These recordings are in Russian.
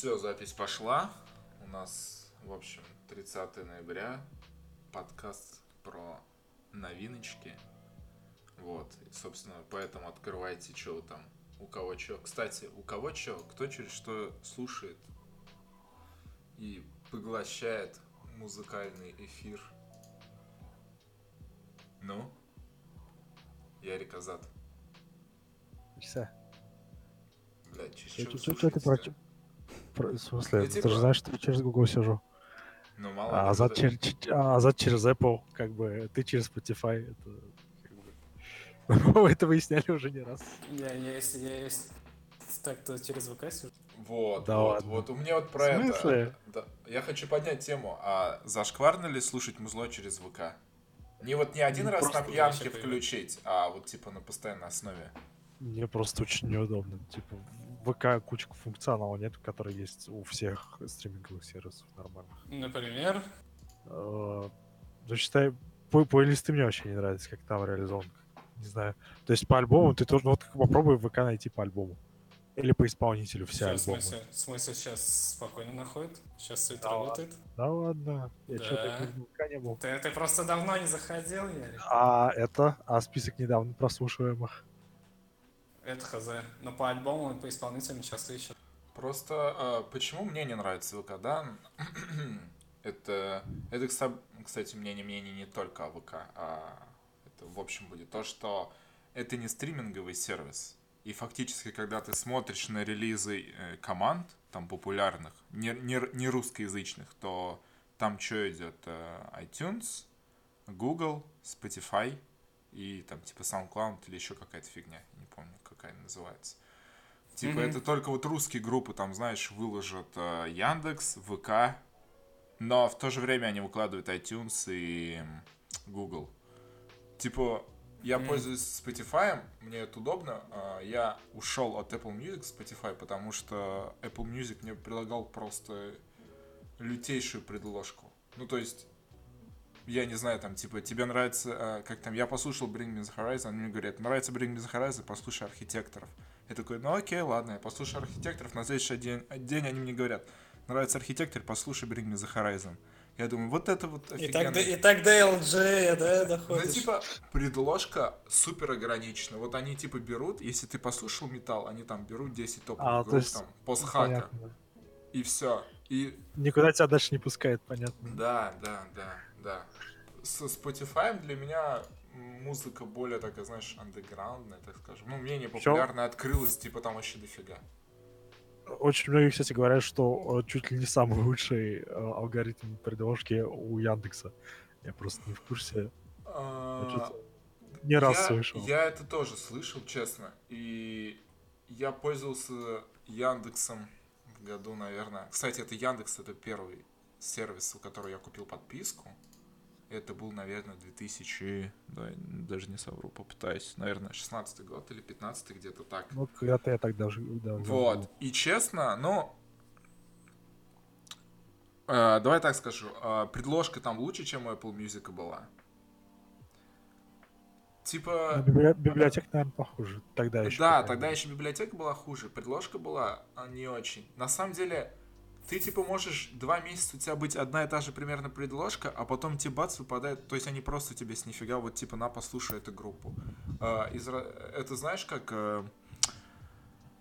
Все, запись пошла. У нас, в общем, 30 ноября. Подкаст про новиночки. Вот. И, собственно, поэтому открывайте, что вы там. У кого что. Кстати, у кого что, кто через что слушает и поглощает музыкальный эфир. Ну? Ярик Азат. Часа. Блядь, ты слушаете? В смысле, Ну, ты типа- же знаешь, что я через Google сижу. Ну, мало А Азат, кто-то- чер- а Азат через Apple, как бы, ты через Spotify. Это, как бы, Мы это выясняли уже не раз. Я, я, если я если так, то через ВК сижу. Вот, Да вот, ладно. вот у меня вот про В это. смысле? Да. Я хочу поднять тему, а зашкварно ли слушать музло через ВК? Не вот не один Ну, раз на пьянке включить, а вот типа на постоянной основе. Мне просто очень неудобно. Типа, ВК куча функционала нет, который есть у всех стриминговых сервисов нормальных. Например, Э, Ну, считай, плейлисты мне вообще не нравятся, как там реализован. Не знаю. То есть по альбому ты тоже, ну вот попробуй ВК найти по альбому. Или по исполнителю все в альбомы. смысле, в смысле сейчас спокойно находит? Сейчас все это Да работает? Да ладно, я Да. что-то не был. Ты, ты просто давно не заходил, Ярик? А это, а список недавно прослушиваемых. Это хз. Но по альбому по исполнителям часто ищут. Просто а, почему мне не нравится ВК, да? это, это, кста- кстати, мнение мнение не только о ВК, а это в общем будет то, что это не стриминговый сервис. И фактически, когда ты смотришь на релизы э, команд, там популярных, не, не, не русскоязычных, то там что идет? Э, iTunes, Google, Spotify и там типа SoundCloud или еще какая-то фигня, помню, какая она называется. Типа Мгм. это только вот русские группы, там, знаешь, выложат э, Яндекс, ВК, но в то же время они выкладывают iTunes и Google. Типа, я Мгм. пользуюсь Spotify, мне это удобно. а, Я ушел от Apple Music Spotify, потому что Apple Music мне предлагал просто лютейшую предложку. Ну, то есть, я не знаю, там, типа, тебе нравится, а, как там, я послушал Bring Me The Horizon, они мне говорят, нравится Bring Me The Horizon, послушай Архитекторов. Я такой, ну окей, ладно, я послушаю Архитекторов, на следующий день, день они мне говорят, нравится Архитектор, послушай Bring Me The Horizon. Я думаю, вот это вот И так, офигенно. до- и так до LG, да, Ну, доходишь? типа, предложка супер ограничена. Вот они, типа, берут, если ты послушал металл, они там берут 10 топовых А, то групп, есть, там, постхака, Понятно. и все. И Никуда тебя дальше не пускает, понятно. да, да, да, да. С Spotify для меня музыка более такая, знаешь, андеграундная, так скажем. Ну, менее Чё? популярная открылась, типа, там вообще дофига. Очень многие, кстати, говорят, что э, чуть ли не самый лучший э, алгоритм предложки у Яндекса. Я просто не в курсе. А, Не раз слышал. Я это тоже слышал, честно. И я пользовался Яндексом в году, наверное. Кстати, это Яндекс, это первый сервис, у которого я купил подписку. Это был, наверное, 2000... Да, даже не совру, попытаюсь. Наверное, 16 год или 15 где-то так. Ну, когда-то я так даже... да, да, Вот. И честно, ну... э, давай так скажу. э, предложка там лучше, чем у Apple Music была. Типа... Ну, библи- Библиотека, наверное, похуже. Тогда еще. Да, тогда еще библиотека была хуже, предложка была а, не очень. На самом деле, ты типа можешь два месяца у тебя быть одна и та же примерно предложка, а потом тебе бац выпадает, то есть они просто тебе с нифига вот типа на послушай эту группу. А, из это знаешь как? э,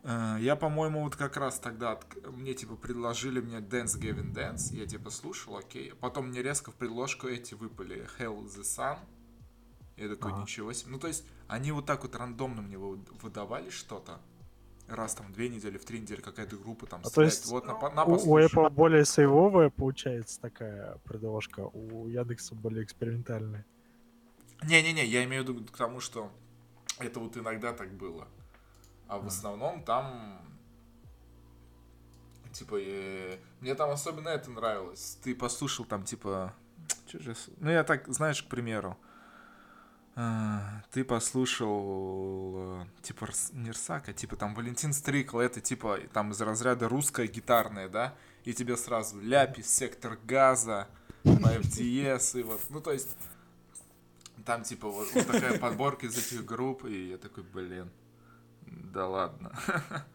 э, я, по-моему, вот как раз тогда мне типа предложили мне Dance Gavin Dance, я типа слушал, окей. Потом мне резко в предложку эти выпали Hell the Sun. Я такой, Ага. ничего себе. Ну, то есть, они вот так вот рандомно мне вы- выдавали что-то. Раз там две недели, в три недели какая-то группа там А то стреляет. есть вот на, на у. Apple более сейвовая получается такая предложка, у Яндекса более экспериментальная. Не-не-не, я имею в виду к тому, что это вот иногда так было. А в основном там... Типа, э, мне там особенно это нравилось. Ты послушал там, типа... чё же Ну, я так, знаешь, к примеру. А, Ты послушал, э, типа, не Рсака, типа, там, Валентин Стрикл, это, типа, там, из разряда русская гитарная, да? И тебе сразу Ляпис, Сектор Газа, FTS, и вот, ну, то есть, там, типа, вот, вот такая подборка из этих групп, и я такой, блин, да ладно.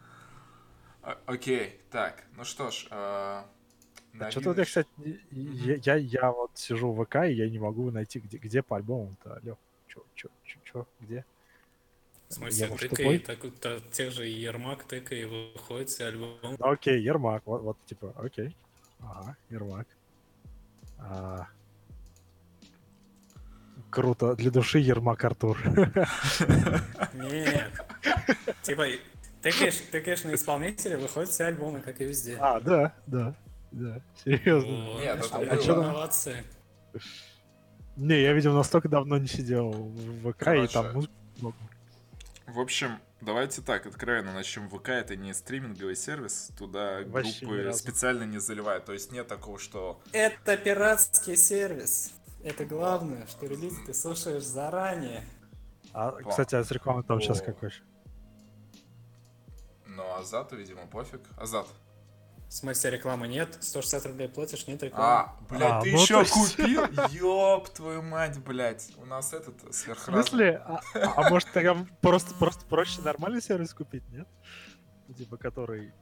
Окей, так, ну что ж, а, А что-то вот я, кстати, я, я, я вот сижу в ВК, и я не могу найти, где, где по альбомам-то, алё. Чё, чё, чё, чё, где? В смысле, Я, может, тыкай, так, та- тех же Ермак, тыкай, и выходит себе альбом. Ну, окей, Ермак, вот, вот, типа, окей. Ага, Ермак. А, Круто, для души Ермак Артур. Нет. Типа, тыкаешь, тыкаешь на исполнителя, выходит все альбомы, как и везде. А, да, да, да, серьезно. Вот, Нет, это было. чё там? молодцы. Не, я, видимо, настолько давно не сидел в ВК, и Короче, там музыку много. В общем, давайте так, откровенно начнем. ВК это не стриминговый сервис, туда Вообще группы специально не заливают. То есть нет такого, что Это пиратский сервис. Это главное, что релиз ты слушаешь заранее. А, кстати, а с рекламой там сейчас О. какой? Ну, Азату, видимо, пофиг. Азат. В смысле, рекламы нет, 160 рублей платишь, нет рекламы. А, блядь, А, ты ну еще купил? Ёб твою мать, блядь. У нас этот В сверхразум. смысле? А, а может тогда просто, просто проще нормальный сервис купить, нет? Типа, который...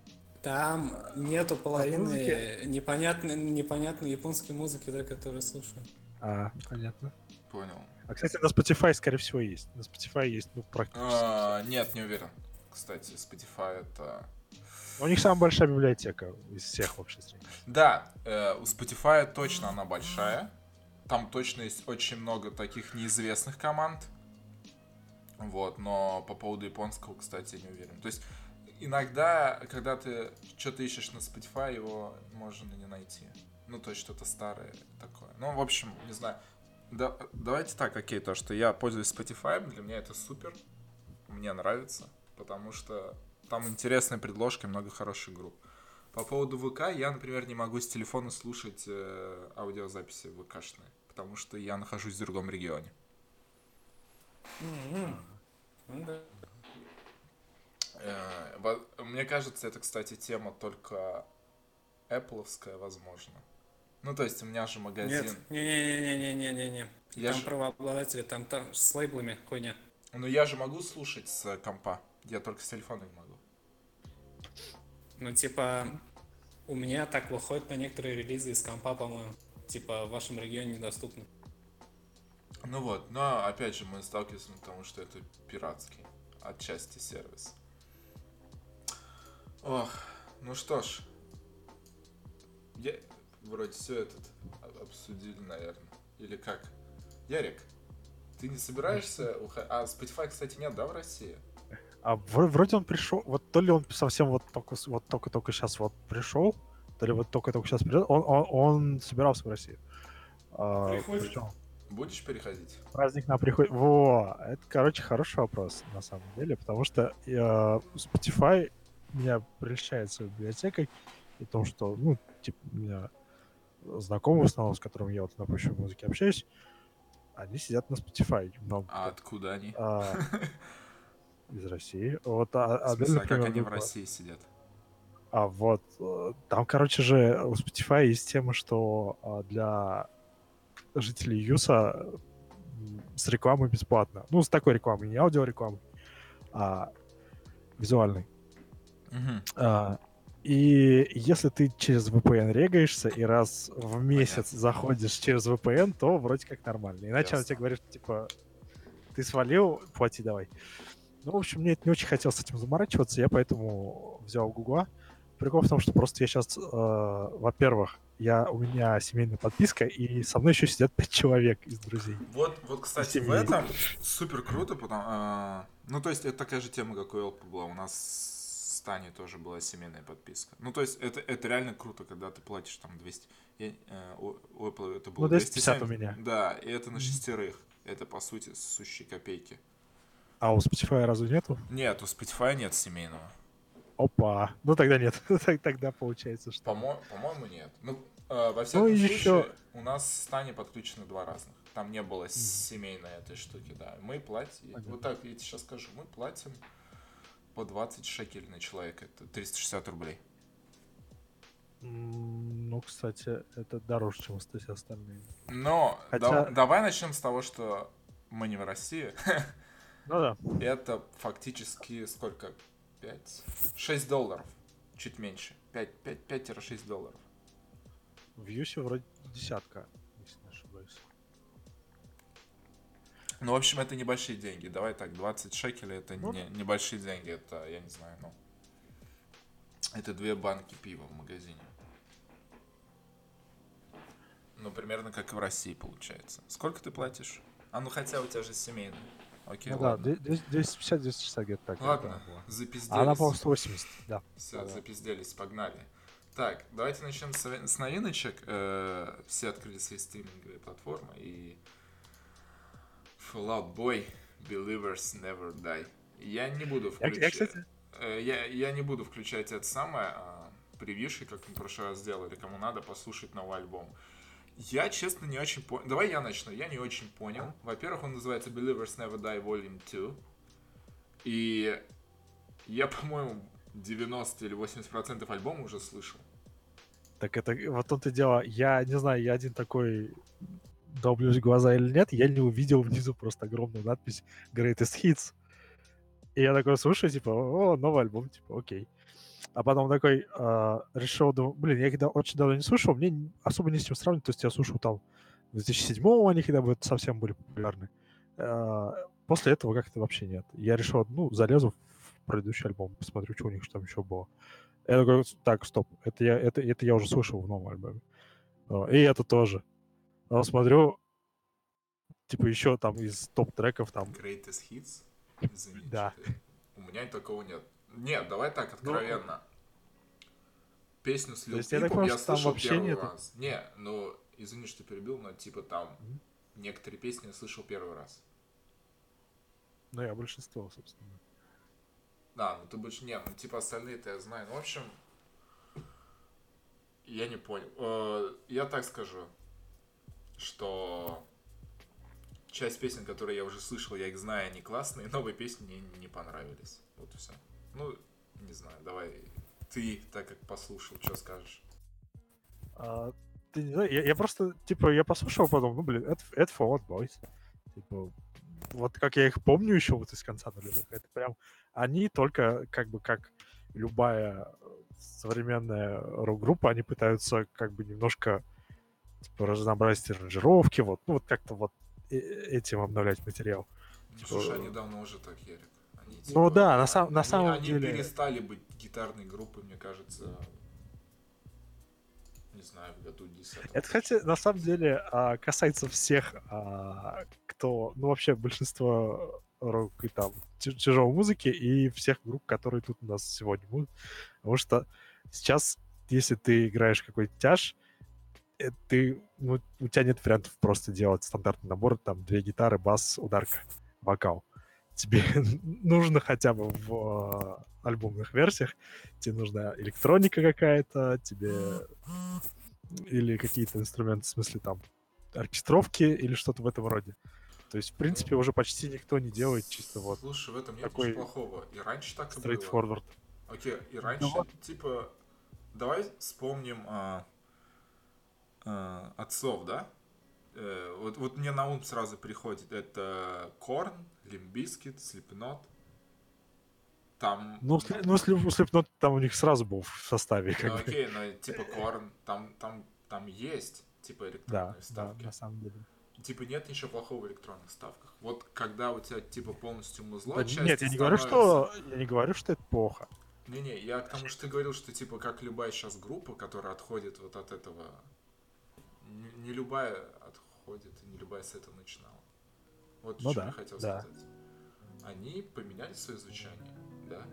Там нету половины непонятной, непонятной японской музыки, да, которую слушаю. А, понятно. Понял. А, кстати, на Spotify, скорее всего, есть. На Spotify есть, ну, практически. А, Нет, не уверен. Кстати, Spotify это... У них самая большая библиотека из всех вообще. Да, э, у Spotify точно она большая. Там точно есть очень много таких неизвестных команд. Вот, но по поводу японского, кстати, не уверен. То есть иногда, когда ты что-то ищешь на Spotify, его можно не найти. Ну, то есть что-то старое такое. Ну, в общем, не знаю. Да, давайте так, окей, то, что я пользуюсь Spotify, для меня это супер. Мне нравится, потому что там интересные предложки, много хороших групп. По поводу ВК, я, например, не могу с телефона слушать э, аудиозаписи ВКшные, потому что я нахожусь в другом регионе. Э, во- мне кажется, это, кстати, тема только Apple'овская, возможно. Ну, то есть у меня же магазин. Нет, не-не-не-не-не-не-не. Там ж- правообладатели, там, там с лейблами хуйня. Ну, я же могу слушать с компа. Я только с телефона не могу. Ну, типа, у меня так выходит на некоторые релизы из компа, по-моему. Типа, в вашем регионе недоступно. Ну вот, но опять же мы сталкиваемся к тому, что это пиратский отчасти сервис. Ох, ну что ж. Я вроде все этот обсудили, наверное. Или как? Ярик, ты не собираешься уходить? А Spotify, кстати, нет, да, в России? А вро- вроде он пришел, вот то ли он совсем вот только вот только только сейчас вот пришел, то ли вот только только сейчас придет. Он, он, он собирался в Россию. А, Приходит. причем Будешь переходить? праздник на приходит. Во, это, короче, хороший вопрос на самом деле, потому что э, Spotify меня прельщает своей библиотекой и том, что, ну, типа, у меня знакомые в основном, с которыми я вот на почве музыки общаюсь, они сидят на Spotify много. А откуда они? А, из России. Вот, а, В Адель, смысле, а как они в России сидят? А вот э, там, короче же, у Spotify есть тема, что а, для жителей Юса с рекламой бесплатно. Ну, с такой рекламой, не аудиорекламой, а визуальной. Мгм. А, и если ты через VPN регаешься и раз в месяц Понятно. заходишь через VPN, то вроде как нормально. Иначе он Ясно. тебе говорит, типа, ты свалил, плати давай. Ну, в общем, мне это не очень хотелось с этим заморачиваться, я поэтому взял Гугла. Прикол в том, что просто я сейчас, во-первых, я, у меня семейная подписка, и со мной еще сидят пять человек из друзей. Вот, вот, кстати, в этом супер круто, потому а, ну то есть это такая же тема, как у Элпа была. У нас с Тани тоже была семейная подписка. Ну то есть это, это реально круто, когда ты платишь там 200. Я, э, у, Apple это было Ну, 250 у 270. меня. Да, и это на шестерых. Это по сути сущие копейки. А у Spotify разве нету? Нет, у Spotify нет семейного. Опа. Ну, тогда нет. Тогда получается, что... По-мо- По-моему, нет. Ну, э, во всяком и случае, ещё- у нас с Таней подключены два разных. Там не было семейной этой штуки, да. Мы платим, Понятно. вот так я тебе сейчас скажу, мы платим по 20 шекелей на человека, это 360 рублей. Ну, кстати, это дороже, чем кстати, остальные. Но Хотя- да- давай начнем с того, что мы не в России. Ну да. Это фактически сколько? 5? 6 долларов чуть меньше. 5-6 долларов. В Юсе вроде десятка, если не ошибаюсь. Ну, в общем, это небольшие деньги. Давай так, 20 шекелей это Ну. не, небольшие деньги. Это, я не знаю, ну... Это две банки пива в магазине. Ну, примерно как и в России получается. Сколько ты платишь? А ну хотя у тебя же семейный. Окей, ну да, ладно. 250-260 где-то так. Ладно, да, запизделись. А она, по-моему, 180, да. Все, Да-да. запизделись, погнали. Так, давайте начнем с, нови- с новиночек. Э, все открыли свои стриминговые платформы и Fallout Boy Believers Never Die. Я не буду включать. я, кстати, Э, Я, я не буду включать это самое а, превьюши, как мы в прошлый раз сделали, кому надо послушать новый альбом. Я, честно, не очень понял. Давай я начну. Я не очень понял. Во-первых, он называется Believers Never Die Volume 2. И я, по-моему, 90 или 80% альбома уже слышал. так это вот тут и дело. Я не знаю, я один такой долблюсь глаза или нет, я не увидел внизу просто огромную надпись Greatest Hits. И я такой слушаю, типа, о, новый альбом, типа, окей. А потом такой а, решил, думаю, блин, я когда очень давно не слушал, мне особо не с чем сравнивать, то есть я слушал там в 2007 они когда бы совсем были популярны. А, после этого как-то вообще нет. Я решил, ну, залезу в предыдущий альбом, посмотрю, что у них там еще было. Я такой, так, стоп, это я, это, это я уже слышал в новом альбоме. А, И это тоже. А смотрю, типа еще там из топ-треков там Greatest Hits? Извини. Да. У меня такого нет. Нет, давай так, откровенно. Песню с Lil я Peep я там слышал вообще первый нету? раз. Не, ну, извини, что перебил, но типа там Мгм. некоторые песни я слышал первый раз. Ну, я большинство, собственно. Да, ну ты больше не, ну типа остальные-то я знаю. Ну, в общем, я не понял. Э, Я так скажу, что часть песен, которые я уже слышал, я их знаю, они классные, новые песни мне не понравились. Вот и все. Ну, не знаю, давай ты, так как послушал, что скажешь? А, ты не знаю, я, я просто, типа, я послушал потом, ну, блин, это, это Fall Out Boys. Типа, вот как я их помню еще вот из конца нулевых, это прям, они только, как бы, как любая современная рок-группа, они пытаются, как бы, немножко, типа, разнообразить аранжировки, вот, ну, вот как-то вот э- этим обновлять материал. Ну, слушай, они давно уже так, Ярик. Они, Ну да, на сам- они- на самом они деле- перестали быть гитарной группой, мне кажется, не знаю, в году 10 Это, хотя, на самом деле, а, касается всех, а, кто, ну, вообще, большинство рок и там тя- тяжелой музыки и всех групп, которые тут у нас сегодня будут. Потому что сейчас, если ты играешь какой-то тяж, э, ты, ну, у тебя нет вариантов просто делать стандартный набор, там, две гитары, бас, ударка, вокал. Тебе нужно хотя бы в а, альбомных версиях, тебе нужна электроника какая-то, тебе или какие-то инструменты, в смысле там оркестровки или что-то в этом роде. То есть, в принципе, уже почти никто не делает чисто вот Слушай, в этом нет такой ничего плохого. И раньше так и было. straightforward. Окей, и раньше, вот. типа, давай вспомним а, а, отцов, да? Э, вот, вот мне на ум сразу приходит это Korn, Limp Bizkit, Slipknot. Там... Ну, ну Slipknot там у них сразу был в составе, как ну, бы. окей, но типа Korn, там, там, там есть, типа, электронные Да, да, вставки. на самом деле. Типа нет ничего плохого в электронных ставках. Вот когда у тебя типа полностью музло, Да нет, я не говорю, что я не говорю, что это плохо. Не-не, я к тому, что ты говорил, что типа как любая сейчас группа, которая отходит вот от этого... Не, не любая отходит, не любая с этого начинала. Вот Ну что да, я хотел да. сказать. Они поменяли свое звучание, да,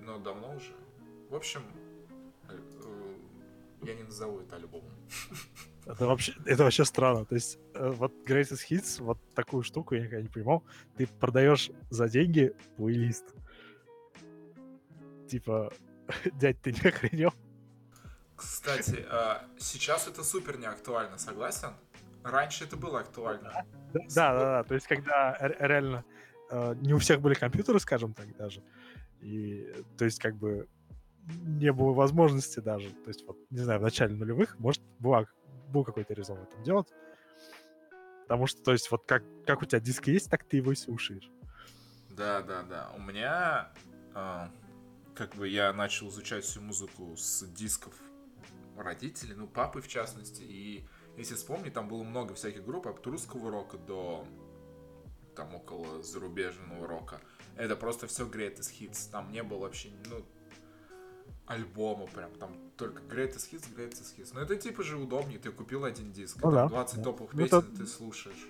но давно уже. В общем, э, я не назову это альбомом. Это вообще, это вообще странно. То есть, э, вот Greatest Hits, вот такую штуку я никогда не понимал. Ты продаешь за деньги плейлист. Типа, дядь, ты не охренел? Кстати, э, сейчас это супер не актуально, согласен? Раньше это было актуально. Да, да, да, да. То есть, когда ре- реально э, не у всех были компьютеры, скажем так, даже. И, то есть, как бы не было возможности даже. То есть, вот, не знаю, в начале нулевых, может, была, был какой-то резон в этом делать. Потому что, то есть, вот как, как у тебя диск есть, так ты его и слушаешь. Да, да, да. У меня... э, как бы я начал изучать всю музыку с дисков родителей, ну, папы в частности, и если вспомнить, там было много всяких групп, от русского рока до там около зарубежного рока. Это просто все greatest hits. Там не было вообще, ну, альбома прям, там только greatest hits, greatest hits. Но это типа же удобнее, ты купил один диск, Ну да. 20 топовых Ну, песен это- ты слушаешь.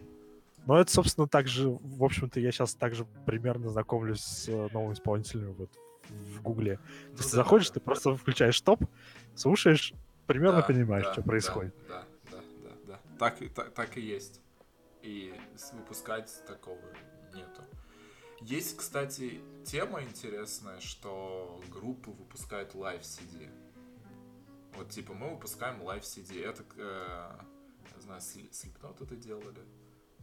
Ну, это, собственно, так же, в общем-то, я сейчас также примерно знакомлюсь с э, новым исполнителем вот в Гугле. То Ну есть ты да, заходишь, да, ты да. просто включаешь топ, слушаешь, примерно Да, понимаешь, да, что происходит. Да, да. Так, и- так, так и есть. И выпускать такого нету. Есть, кстати, тема интересная, что группы выпускают live CD. Вот типа мы выпускаем live CD. Это, э, я знаю, Slipknot это делали.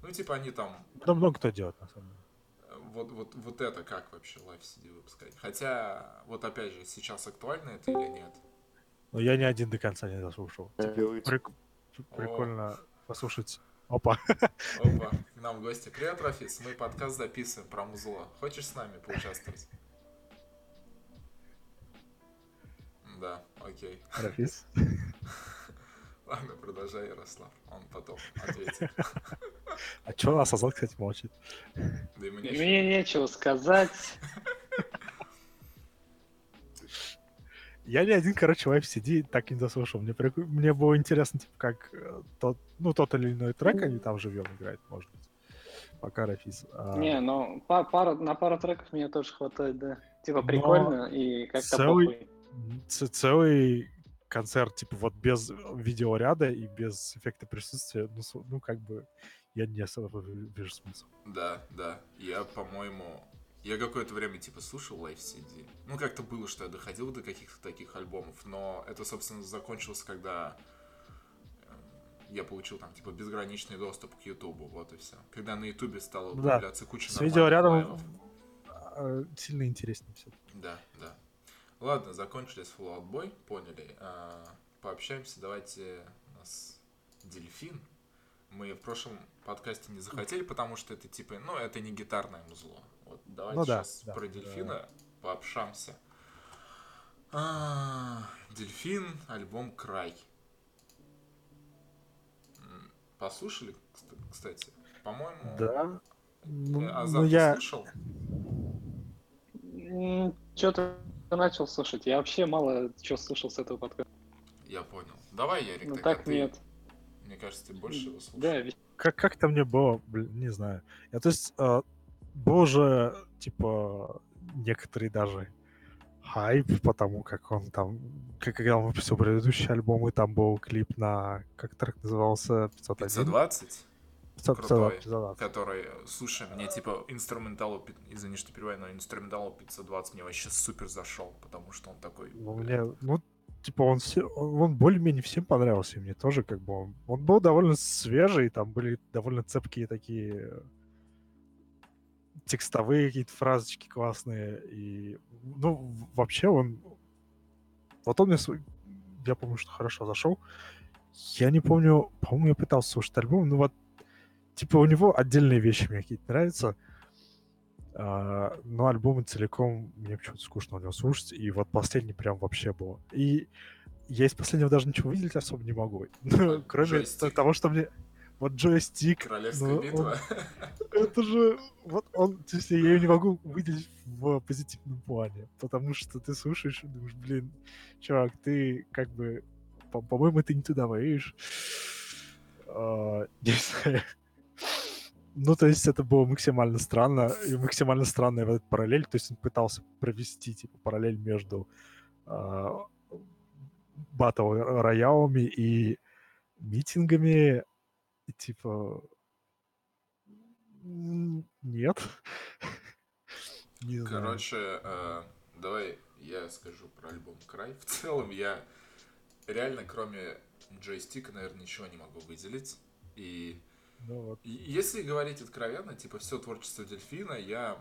Ну, типа они там Да много кто делает, на самом деле. Вот, вот, вот это как вообще live CD выпускать? Хотя, вот опять же, сейчас актуально это или нет? Но я ни один до конца не дослушал. Делайте. Прик- Прикольно послушать. Опа. Опа, к нам в гости. Привет, Рафис, мы подкаст записываем про музло. Хочешь с нами поучаствовать? Да, окей. Рафис. Ладно, продолжай, Ярослав. Он потом ответит. А чё нас Азат, кстати, молчит? Да и мне Мне нечего сказать. Я ни один, короче, live CD так и не дослушал. Мне, прик- мне было интересно, типа, как э, тот, ну, тот или иной трек они там живьем играют, может быть. Пока Рафис. А, Не, ну па- пара, на пару треков мне тоже хватает, да. Типа Но прикольно и как-то целый- целый концерт, типа, вот без видеоряда и без эффекта присутствия, ну, ну как бы, я не особо ви- вижу смысл. Да, да. Я, по-моему, я какое-то время типа слушал Live CD. Ну, как-то было, что я доходил до каких-то таких альбомов, но это, собственно, закончилось, когда э, я получил там типа безграничный доступ к Ютубу, вот и все. Когда на Ютубе стало Да. появляться куча С нормальных видеорядом лайвов. э, сильно интереснее все. Да, да. Ладно, закончили с Fallout Boy, поняли. А, пообщаемся, давайте у нас дельфин. Мы в прошлом подкасте не захотели, потому что это типа, ну, это не гитарное музло. Давайте Ну да, сейчас да, про да. дельфина пообщаемся. А, Дельфин, альбом Край. Послушали, кста- кстати? По-моему, Да. Ну, э, ну, Азат, ты я... слушал? Что ты начал слушать? Я вообще мало чего слушал с этого подкаста. Я понял. Давай, Ярик, Ну так ты. нет. Мне кажется, ты больше его слушал. Да, ведь как, как-то мне было, блин, не знаю. Я, то есть, э, был же, типа, некоторые даже хайп, потому как он там, как когда он выпустил предыдущий альбом, и там был клип на, как трек назывался, 501? 520, 500, крутой, 520. который, слушай, мне типа инструменталу, извини, что перебиваю, но инструменталу 520 мне вообще супер зашел, потому что он такой... Ну, мне, ну, типа, он, все, он, он более-менее всем понравился, и мне тоже, как бы, он, он был довольно свежий, там были довольно цепкие такие текстовые какие-то фразочки классные, и, ну, вообще он, вот он мне, я помню, что хорошо зашел, я не помню, по-моему, я пытался слушать альбом, ну, вот, типа, у него отдельные вещи мне какие-то нравятся, а, но альбомы целиком мне почему-то скучно у него слушать, и вот последний прям вообще было. И я из последнего даже ничего выделить особо не могу. Ну, Кроме того, что мне... Вот джойстик, Королевская ну, битва. он- это же... Вот он... То есть я ее не могу выделить в позитивном плане, потому что ты слушаешь и думаешь, блин, чувак, ты как бы... по- По-моему, ты не туда воишь. А, Не знаю. Ну, то есть это было максимально странно, и максимально странная вот эта параллель, то есть он пытался провести, типа, параллель между а, батл роялами и митингами, и, типа, нет. Не. Короче, э, давай я скажу про альбом Край. В целом я реально, кроме джойстика, наверное, ничего не могу выделить. И Ну вот. И Если говорить откровенно, типа все творчество Дельфина, я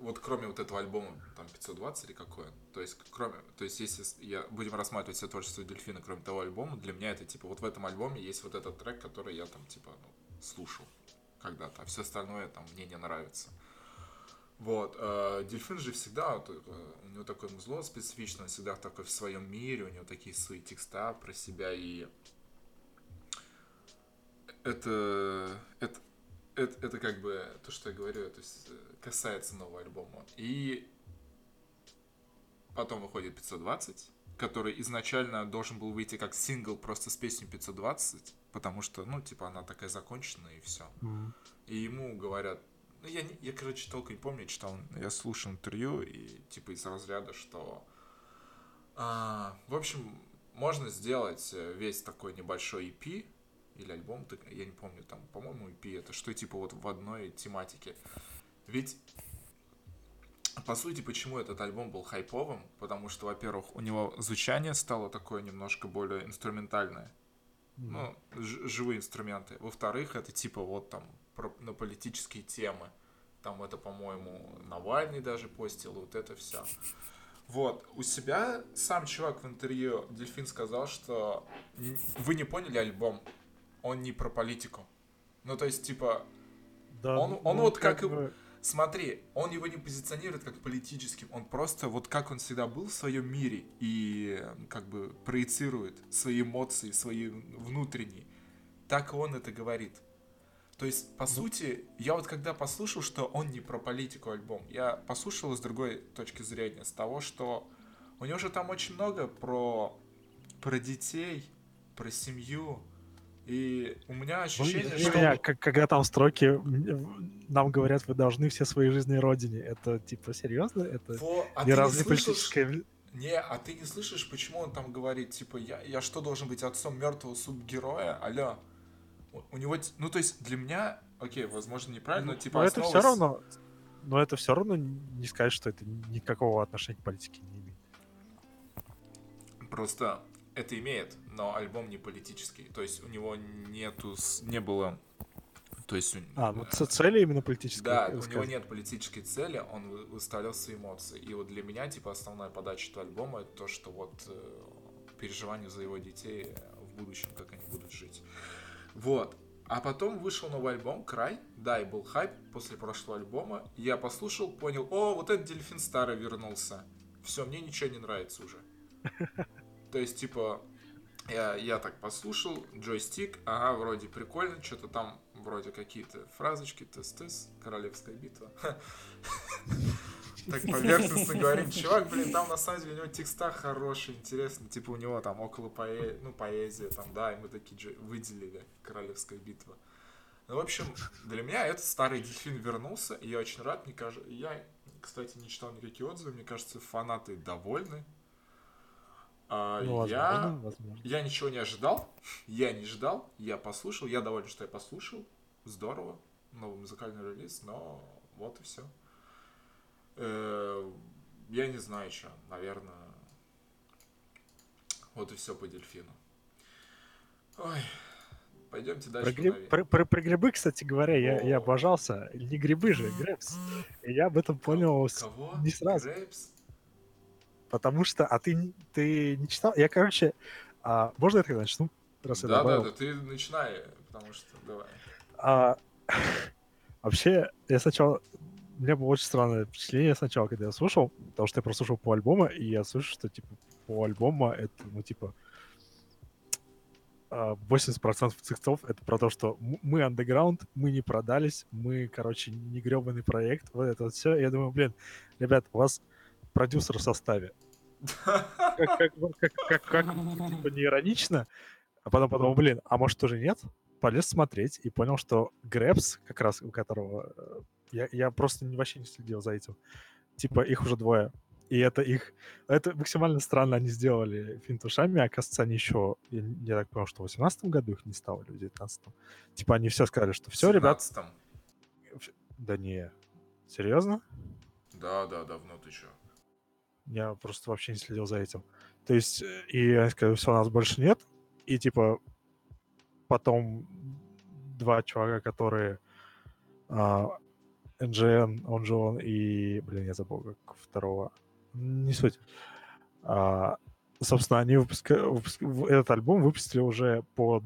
вот кроме вот этого альбома, там 520 или какое, то есть кроме, то есть если я будем рассматривать все творчество Дельфина, кроме того альбома, для меня это типа вот в этом альбоме есть вот этот трек, который я там типа ну, слушал когда-то, а все остальное там мне не нравится. Вот. э, Дельфин же всегда, э, у него такое музло специфичное, он всегда такой в своем мире, у него такие свои текста про себя, и это, это, это, это как бы то, что я говорю, это с- касается нового альбома. И потом выходит 520, который изначально должен был выйти как сингл просто с песней 520, потому что, ну, типа, она такая законченная и все. М. И ему говорят, ну я, я, короче, толком не помню, читал, я слушал интервью и типа из разряда, что, а, в общем, можно сделать э, весь такой небольшой EP или альбом, я не помню, там, по-моему, EP это что типа вот в одной тематике. Ведь по сути, почему этот альбом был хайповым? Потому что, во-первых, у него звучание стало такое немножко более инструментальное ну, ж- живые инструменты. Во-вторых, это типа вот там про, на политические темы. Там это, по-моему, Навальный даже постил, вот это все. Вот, у себя сам чувак в интервью Дельфин сказал, что вы не поняли альбом, он не про политику. Ну, то есть, типа, Да, Он- ну, он вот как и- бы- Смотри, он его не позиционирует как политическим, он просто вот как он всегда был в своем мире и как бы проецирует свои эмоции, свои внутренние, так он это говорит. То есть, по сути, я вот когда послушал, что он не про политику альбом, я послушал с другой точки зрения, с того, что у него же там очень много про, про детей, про семью, и у меня Ну, ощущение, извини что... меня, как- когда там строки нам говорят, вы должны все свои жизни родине, это типа серьезно? Это Во, а ни разу не политическое... Не, а ты не слышишь, почему он там говорит, типа, я, я что, должен быть отцом мертвого субгероя? Алло. У, него, ну, то есть, для меня, окей, возможно, неправильно, но, типа, Но это все равно... Но это все равно не сказать, что это никакого отношения к политике не имеет. Просто это имеет, но альбом не политический. То есть, у него нету, не было, то есть... А, ну э, цели именно политические. Да, у него нет политической цели, он вы- выставлял свои эмоции. И вот для меня, типа, основная подача этого альбома это то, что вот э, переживание за его детей в будущем, как они будут жить. Вот. А потом вышел новый альбом «Край». Да, и был хайп после прошлого альбома. Я послушал, понял, о, вот этот дельфин старый вернулся. Все, мне ничего не нравится уже. То есть, типа, я, я так послушал, джойстик, ага, вроде прикольно, что-то там вроде какие-то фразочки, тес-тес, королевская битва. Так поверхностно говорим, чувак, блин, там на самом деле у него текста хорошие, интересные, типа у него там около поэ... ну, поэзия, там, да, и мы такие выделили королевская битва. Ну, в общем, для меня этот старый дельфин вернулся, и я очень рад, мне кажется, я, кстати, не читал никакие отзывы, мне кажется, фанаты довольны. А, Ну, я... возможно, возможно. Я ничего не ожидал, я не ждал, я послушал, я доволен, что я послушал, здорово, новый музыкальный релиз, но вот и все. Я не знаю что, наверное, вот и все по дельфину. Ой, пойдемте Про, дальше. гриб- наверное. про- про- про грибы, кстати говоря, я, я обожался. Не грибы же, гребс. И я об этом понял Кого? не сразу. Грейпс? Потому что, а ты, ты не читал? Я, короче, а, можно я тогда начну? Раз я Да, да, да, ты начинай, потому что давай. А, вообще, я сначала... У меня было очень странное впечатление сначала, когда я слушал, потому что я прослушал по альбому, и я слышу, что, типа, по альбому это, ну, типа, а, 80% текстов это про то, что мы андеграунд, мы не продались, мы, короче, не гребаный проект, вот это вот все. Я думаю, блин, ребят, у вас продюсер в составе. Как, как, бы- как, как, как, типа, не иронично, а потом подумал, блин, а может тоже нет? Полез смотреть и понял, что Гребс, как раз у которого... э, Я, я просто вообще не следил за этим. Типа их уже двое. И это их... Это максимально странно они сделали финт ушами. Оказывается, они еще... Я, я так понял, что в 18 году их не стало, или в 19 Типа они все сказали, что все, ребят... 17-м. Да не. Серьезно? Да, да, давно ты что? Я просто вообще не следил за этим. То есть, э, и они сказали, все, нас больше нет. И типа потом два чувака, которые а, NGN, он же он, и, блин, я забыл, как второго. Не суть. А, собственно, они выпуска... выпуск- этот альбом выпустили уже под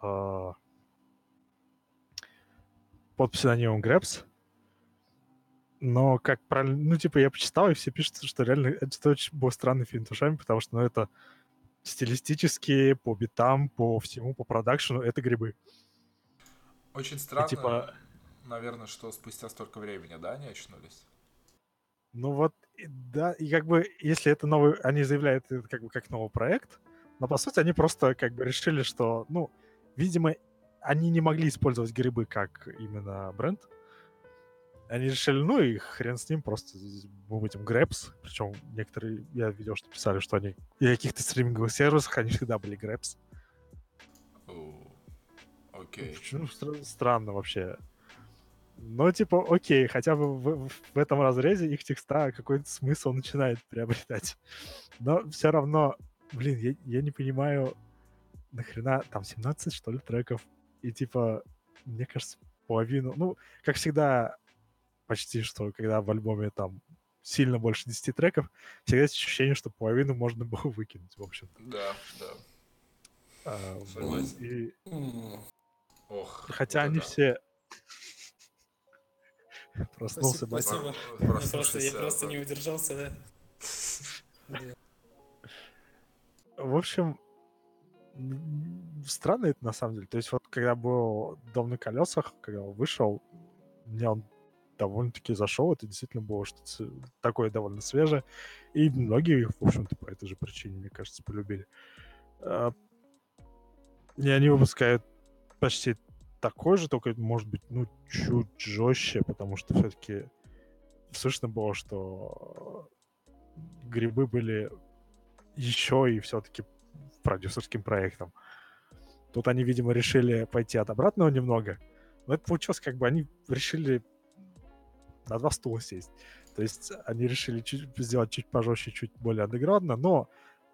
а, под псевдонимом Гребс. Но как правильно, ну, типа, я почитал, и все пишут, что реально это очень был странный фильм с потому что, ну, это стилистически, по битам, по всему, по продакшену, это грибы. Очень странно, и, типа... наверное, что спустя столько времени, да, они очнулись? Ну вот, да, и как бы, если это новый, они заявляют это как бы как новый проект, но по сути они просто как бы решили, что, ну, видимо, они не могли использовать грибы как именно бренд. Они решили, ну и хрен с ним, просто мы будем грэпс. Причем некоторые, я видел, что писали, что они и каких-то стриминговых сервисах, они всегда были грэпс. Окей. Okay. Ну, странно вообще. Но, типа, окей, хотя бы в, в этом разрезе их текста какой-то смысл начинает приобретать. Но все равно, блин, я, я не понимаю, нахрена там 17, что ли, треков. И, типа, мне кажется, половину... Ну, как всегда, почти что, когда в альбоме там сильно больше 10 треков, всегда есть ощущение, что половину можно было выкинуть, в общем. Да, да. А, и... Ох, Хотя вот они это... все Проснулся, Спасибо. Просто, я просто не удержался, да. В общем, странно это на самом деле. То есть вот когда был «Дом на колесах», когда он вышел, мне он довольно-таки зашел. Это действительно было что-то такое довольно свежее. И многие, в общем-то, по этой же причине, мне кажется, полюбили. А, и они выпускают почти такой же, только, может быть, ну, чуть жестче, потому что все-таки слышно было, что грибы были еще и все-таки продюсерским проектом. Тут они, видимо, решили пойти от обратного немного. Но это получилось, как бы они решили на два стула сесть. То есть они решили чуть, сделать чуть пожестче, чуть более андеграундно, но,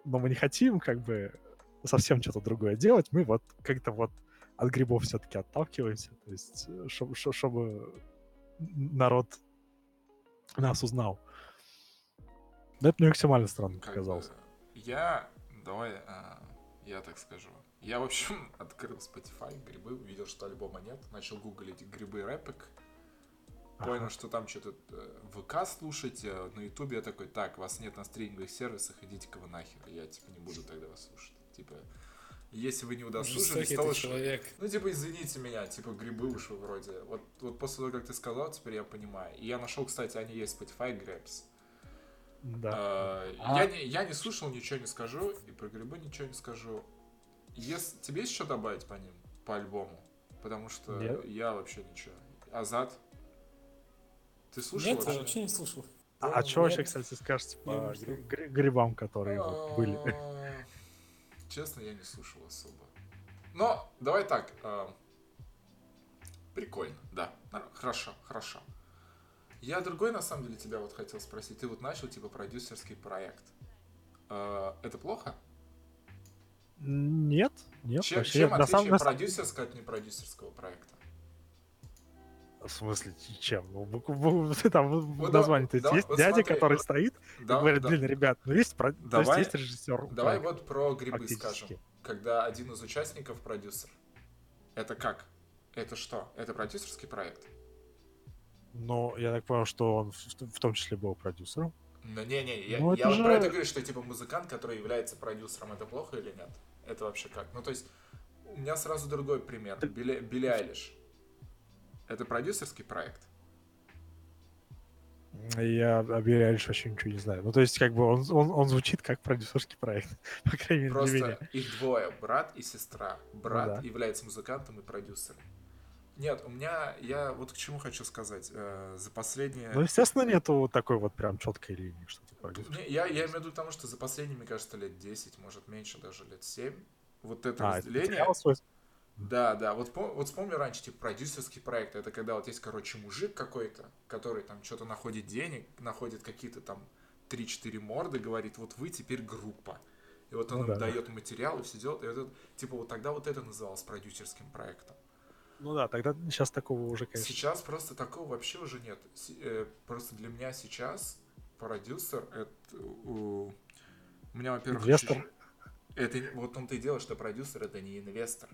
но мы не хотим как бы совсем что-то другое делать. Мы вот как-то вот от грибов все-таки отталкиваемся, то есть чтобы, чтобы народ нас узнал. Но это мне максимально странно как показалось. Я, давай, а, я так скажу. Я, в общем, открыл Spotify, грибы, увидел, что альбома нет, начал гуглить грибы рэпик, понял, ага. что там что-то э, ВК слушать, э, на Ютубе я такой, так, вас нет на стриминговых сервисах, идите-ка вы нахер, я, типа, не буду тогда вас слушать. Типа, если вы не удосужились, то уж... человек. Ну, типа, извините меня, типа, грибы уж вроде. Вот, вот после того, как ты сказал, теперь я понимаю. И я нашел, кстати, они есть Spotify Grabs. Да. А, а... Я, не, я не слушал, ничего не скажу, и про грибы ничего не скажу. Если, тебе есть что добавить по ним, по альбому? Потому что Нет. я вообще ничего. Азат? Ты слушал Нет, вообще? я вообще не слушал. А, а что вообще, кстати, скажете по грибам, которые были? Честно, я не слушал особо. Но, давай так. Э, прикольно, да. Хорошо, хорошо. Я другой, на самом деле, тебя вот хотел спросить. Ты вот начал, типа, продюсерский проект. Это плохо? Нет, нет. Чем, чем отличие продюсерского от непродюсерского проекта? В смысле, чем? Ну, там в названии да, есть вот дядя, смотри, который вот, стоит да, и говорит, да. блин, ребят, ну есть, про... давай, То есть, есть режиссер. Давай вот про грибы скажем. Когда один из участников продюсер. Это как? Это что? Это продюсерский проект? Ну, я так понял, что он в, в том числе был продюсером. Ну, не-не, я, ну, я вот же... про это говорю, что типа музыкант, который является продюсером, это плохо или нет? Это вообще как? Ну, то есть, у меня сразу другой пример. Билли, Билли Айлиш. Это продюсерский проект? Я о Билли Айлиш вообще ничего не знаю. Ну, то есть, как бы он, он, он звучит как продюсерский проект, по крайней мере, Просто для меня. их двое, брат и сестра. Брат ну, да. является музыкантом и продюсером. Нет, у меня, я вот к чему хочу сказать. Э, за последние... Ну, естественно, нету вот такой вот прям четкой линии, что ты продюсер. Я, я имею в виду тому, что за последние, мне кажется, лет 10, может меньше, даже лет 7, вот это а, разделение... Это да, да. Вот, вот вспомню раньше, типа, продюсерский проект. Это когда вот есть, короче, мужик какой-то, который там что-то находит денег, находит какие-то там 3-4 морды, говорит, вот вы теперь группа. И вот он ну, им да, дает да. материал и все делает. И это, типа, вот тогда вот это называлось продюсерским проектом. Ну да, тогда сейчас такого уже, конечно. Сейчас просто такого вообще уже нет. Э, просто для меня сейчас продюсер это у, меня, во-первых, инвестор. Чуть... Это вот он-то и дело, что продюсер это не инвестор.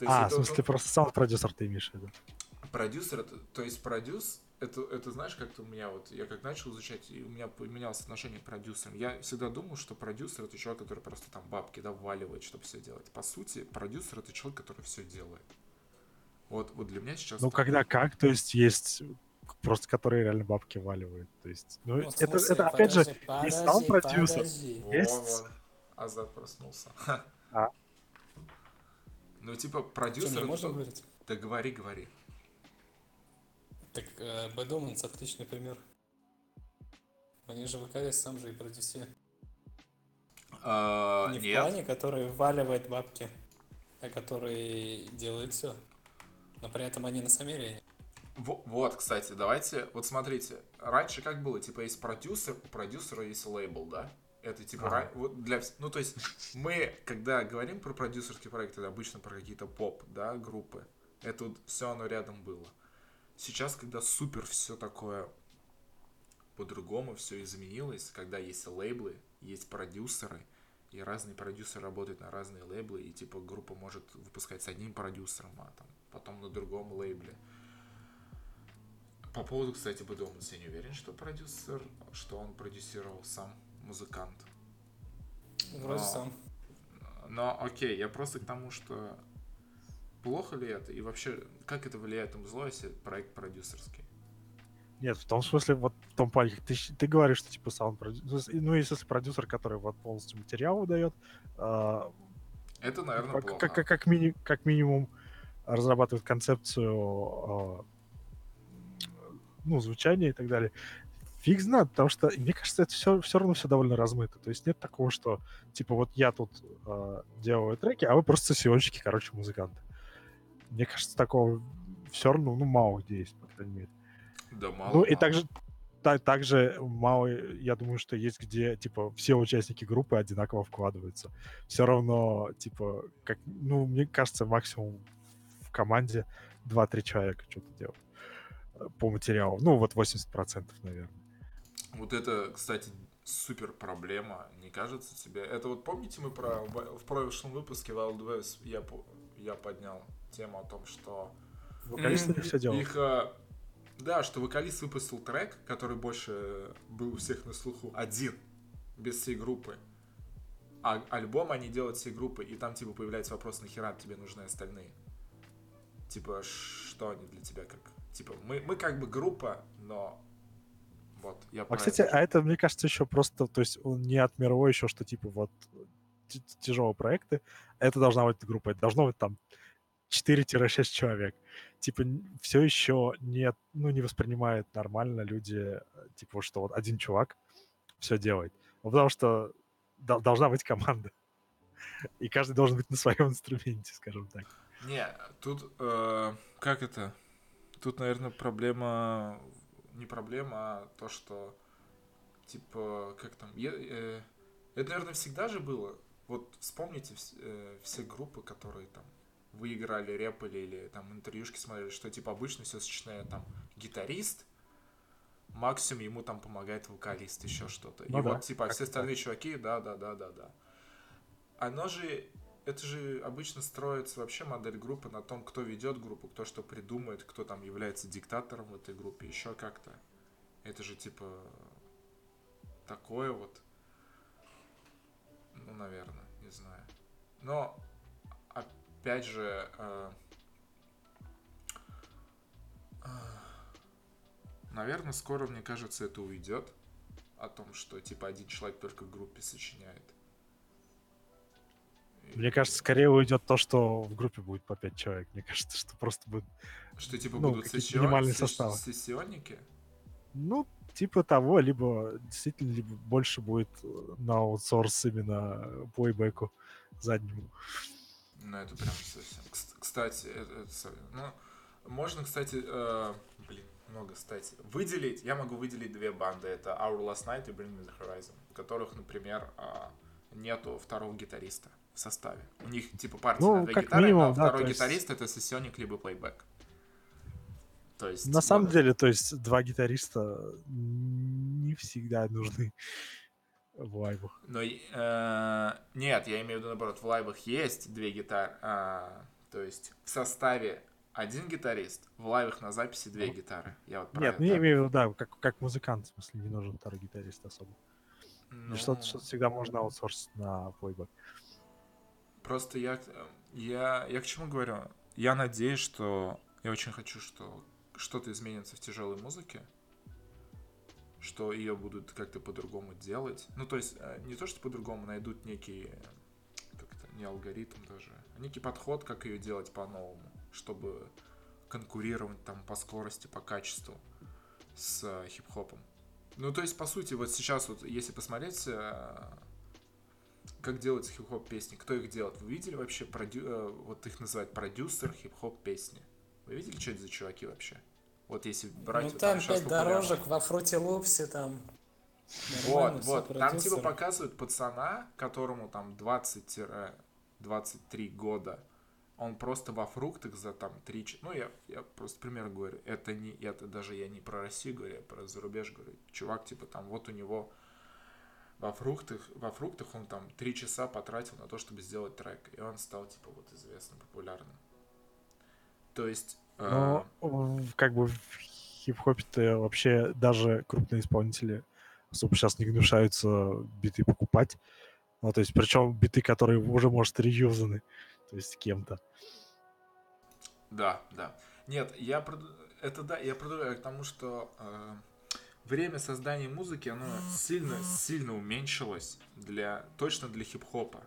То есть а, в смысле, он... просто сам продюсер ты имеешь в виду? продюсер, это, то есть продюс, это, это знаешь, как-то у меня вот, я как начал изучать, и у меня поменялось отношение к продюсерам. Я всегда думал, что продюсер это человек, который просто там бабки, да, вваливает, чтобы все делать. По сути, продюсер это человек, который все делает. Вот, вот для меня сейчас... Ну, так. когда как, то есть есть просто которые реально бабки валивают. То есть, ну, Ну, в это, смысле, это опять же, подожди, не подожди, сам продюсер. подожди. Во, есть- во, Азат проснулся. А. Ну, типа, Что, продюсер... мне это можно говорить? Да говори, говори. Так, э, Bad Omens отличный пример. Они же вокалист сам же и продюсер. А, Не в плане, который вваливает бабки, а который делает все. Но при этом они на саммере. Во- Вот, кстати, давайте, вот смотрите, раньше как было, типа, есть продюсер, у продюсера есть лейбл, да? Это типа, ра- вот для, ну то есть мы, когда говорим про продюсерские проекты, это обычно про какие-то поп, да, группы, это вот все оно рядом было. Сейчас, когда супер все такое по-другому, все изменилось, когда есть лейблы, есть продюсеры, и разные продюсеры работают на разные лейблы, и типа группа может выпускать с одним продюсером, а там потом на другом лейбле. По поводу, кстати, Бэдоманс, я не уверен, что продюсер, что он продюсировал сам музыкант. Вроде Но- сам. Но окей, я просто к тому, что плохо ли это, и вообще, как это влияет на зло, если проект продюсерский? Нет, в том смысле, вот в том плане, ты, ты говоришь, что типа саунд продюсер, ну, если продюсер, который вот полностью материал выдает, а, Это, наверное, как, плохо. как, как, как мини- как минимум разрабатывает концепцию а, ну, звучания и так далее. Фиг знает, потому что, мне кажется, это все, все равно все довольно размыто. То есть нет такого, что, типа, вот я тут а, делаю треки, а вы просто сессионщики, короче, музыканты. Мне кажется, такого все равно, ну, мало где есть, по крайней мере. Да мало. Ну и мало. также, та- также мало, я думаю, что есть где, типа, все участники группы одинаково вкладываются. Все равно, типа, как, ну, мне кажется, максимум в команде 2-3 человека что-то делают э, по материалу. Ну, вот 80%, наверное. Вот это, кстати, супер проблема, не кажется тебе? Это вот помните мы про в прошлом выпуске Wild West я, я поднял тему о том, что Вокалисты не все делают. их э, да, что вокалист выпустил трек, который больше был у всех на слуху, один, без всей группы. А альбом они делают всей группы, и там типа появляется вопрос, нахера тебе нужны остальные? Типа, что они для тебя как? Типа, мы, мы как бы группа, но вот, я А, кстати, это. а это, мне кажется, еще просто, то есть он не от мировой еще, что типа вот тяжелые проекты, это должна быть группа, это должно быть там 4-6 человек. Типа все еще не, ну, не воспринимают нормально люди, э, типа что вот один чувак все делает. Ну, потому что дол- должна быть команда. И каждый должен быть на своем инструменте, скажем так. Не, тут э, как это? Тут, наверное, проблема не проблема, а то, что типа как там? я- э, это, наверное, всегда же было. Вот вспомните вс- э, все группы, которые там вы играли, рэпали или там интервьюшки смотрели, что типа обычно все сочетает там гитарист, максимум ему там помогает вокалист, еще что-то. Ну И да, вот типа все остальные чуваки, да, да, да, да, да. Оно же это же обычно строится вообще модель группы на том, кто ведет группу, кто что придумает, кто там является диктатором в этой группе, еще как-то. Это же типа такое вот. Ну, наверное, не знаю. Но опять же, э, э, наверное, скоро, мне кажется, это уйдет. О том, что типа один человек только в группе сочиняет. Мне кажется, скорее уйдет то, что в группе будет по 5 человек. Мне кажется, что просто будет Что типа Ну, будут сессион- минимальные составы. сессионники? Ну, типа того, либо действительно либо больше будет э, на аутсорс именно плейбеку заднему. Ну, это прям совсем. Кс- Кстати, это, это со- ну, можно, кстати, э, блин, много, кстати. Выделить, я могу выделить две банды. Это Our Last Night и Bring Me The Horizon, у которых, например, а, нету второго гитариста в составе. У них, типа, партия Ну, на две как гитары, минимум, а да, второй то есть- гитарист — это сессионник либо плейбэк. То есть... На самом вот. деле, то есть два гитариста не всегда нужны в лайвах. Но, э, нет, я имею в виду, наоборот, в лайвах есть две гитары, а, то есть в составе один гитарист, в лайвах на записи две гитары. Я вот Нет, ну это. я имею в виду, да, как, как музыкант, в смысле, не нужен второй гитарист особо. Ну, Что-то, что всегда можно аутсорсить на плейбэк. Просто я, я, я к чему говорю? Я надеюсь, что... Я очень хочу, что что-то изменится в тяжелой музыке, что ее будут как-то по-другому делать. Ну, то есть, э, не то, что по-другому, найдут некий, э, как это, не алгоритм даже, а некий подход, как ее делать по-новому, чтобы конкурировать там по скорости, по качеству с э, хип-хопом. Ну, то есть, по сути, вот сейчас вот, если посмотреть, как делаются хип-хоп песни, кто их делает, вы видели вообще, продю- э, вот их называют продюсер хип-хоп песни? Вы видели, что это за чуваки вообще? Вот если брать... Ну вот там пять дорожек во фруте лупсе там. Вот, вот. Там типа показывают пацана, которому там 20-23 года. Он просто во фруктах за там 3 ч- Ну, я, я просто пример говорю. Это не... Это даже я не про Россию говорю, я про зарубеж говорю. Чувак, типа, там вот у него во фруктах, во фруктах он там 3 часа потратил на то, чтобы сделать трек. И он стал, типа, вот известным, популярным. То есть... э, Но в- как бы в хип-хопе-то вообще даже крупные исполнители особо сейчас не гнушаются биты покупать. Ну, то есть, причем биты, которые уже, может, реюзаны, то есть кем-то. Да, да. Нет, я это да, я продолжаю к тому, что э, время создания музыки, оно сильно, сильно уменьшилось для, точно для хип-хопа.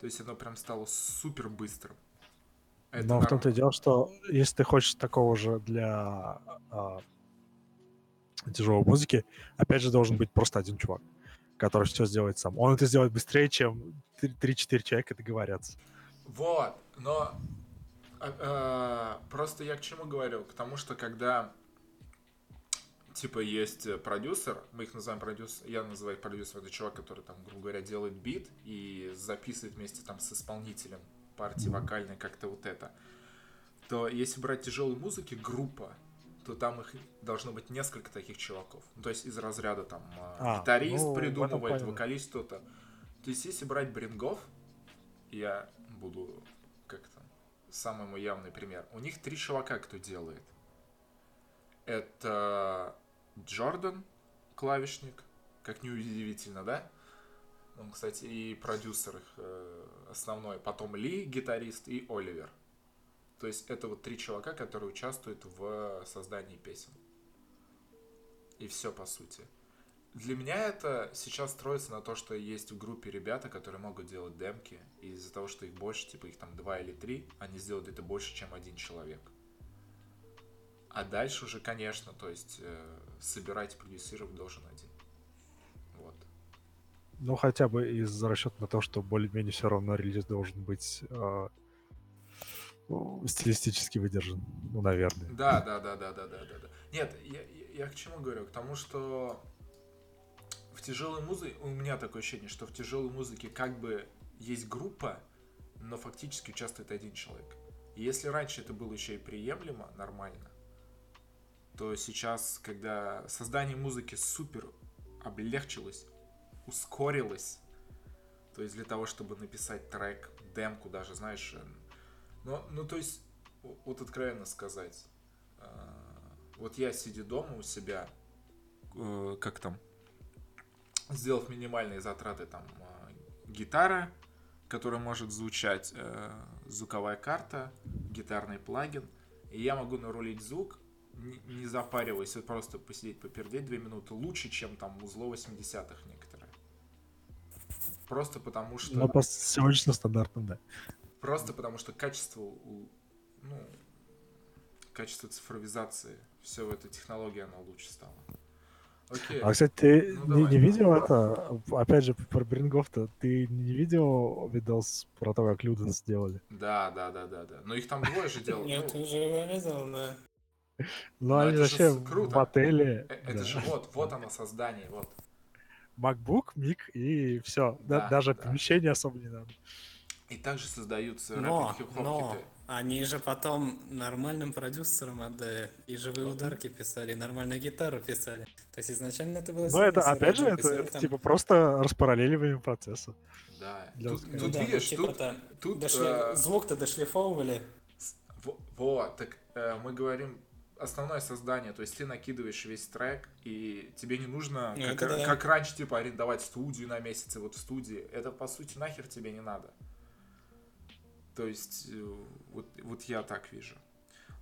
То есть оно прям стало супер быстрым. Это Но в норм- том-то и дело, что если ты хочешь такого же для а, тяжелой музыки, опять же должен быть просто один чувак, который все сделает сам. Он это сделает быстрее, чем 3-4 человека договорятся. Вот, но а, а, просто я к чему говорю? К тому, что когда типа есть э, продюсер, мы их называем продюсер, я называю их продюсер, это чувак, который там, грубо говоря, делает бит и записывает вместе там с исполнителем партии вокальной как-то вот это, то если брать тяжелой музыки, группа, то там их должно быть несколько таких чуваков. Ну, то есть из разряда там а, А, гитарист ну, придумывает, вокалист кто-то. То есть если брать Брингов, я буду как там самый мой явный пример. У них три чувака, кто делает. Это Джордан, клавишник, как неудивительно, да? Он, кстати, и продюсер их э, основной. Потом Ли, гитарист, и Оливер. То есть это вот три чувака, которые участвуют в создании песен. И все, по сути. Для меня это сейчас строится на то, что есть в группе ребята, которые могут делать демки, и из-за того, что их больше, типа их там два или три, они сделают это больше, чем один человек. А дальше уже, конечно, то есть э, собирать и продюсировать должен один. Вот. Ну, хотя бы из расчета на то, что более-менее все равно релиз должен быть э, ну, стилистически выдержан. Ну, наверное. Да, да, да, да, да, да, да, да. Нет, я, я- я к чему говорю? К тому, что в тяжелой музыке, у меня такое ощущение, что в тяжелой музыке как бы есть группа, но фактически участвует один человек. И если раньше это было еще и приемлемо, нормально, то сейчас, когда создание музыки супер облегчилось, ускорилось, то есть для того, чтобы написать трек, демку даже, знаешь, э, ну, ну то есть, вот откровенно сказать, э, вот я сидя дома у себя, э, как там, сделав минимальные затраты, там, гитара, которая может звучать, звуковая карта, гитарный плагин, и я могу нарулить звук, не, запариваясь, вот просто посидеть, попердеть две минуты, лучше, чем там узло 80-х некоторые. Просто потому что... Но по сегодняшним стандартам, да. Просто потому что качество, ну, качество цифровизации, все в этой технологии, оно лучше стало. Окей. А, кстати, ты Ну, не, давай. не видел это? Опять же, про Брингов-то. Ты не видел видос про то, как Люден сделали? Да, да, да, да, да. Но их там двое же делают. Нет, Ну, уже его видел, да. Ну, Ну, они круто. в отеле. э, Это да. же вот, вот оно создание, вот. MacBook, миг и все. Да, даже да. помещение особо не надо. И также создаются Но, но, хиты. они же потом нормальным продюсерам отдали, и живые ударки писали, и нормальную гитару писали. То есть изначально это было... Но это, опять же, это, писали это там- типа просто распараллеливание процесса. Да. Для Тут. Ну тут да, ну видишь, тут, типа-то тут, дошли- э, звук-то дошлифовывали. Вот, так э, мы говорим основное создание, то есть ты накидываешь весь трек, и тебе не нужно, Ну, как, да. как раньше, типа, арендовать студию на месяц, и вот в студии. Это, по сути, нахер тебе не надо. То есть, э, вот, вот я так вижу.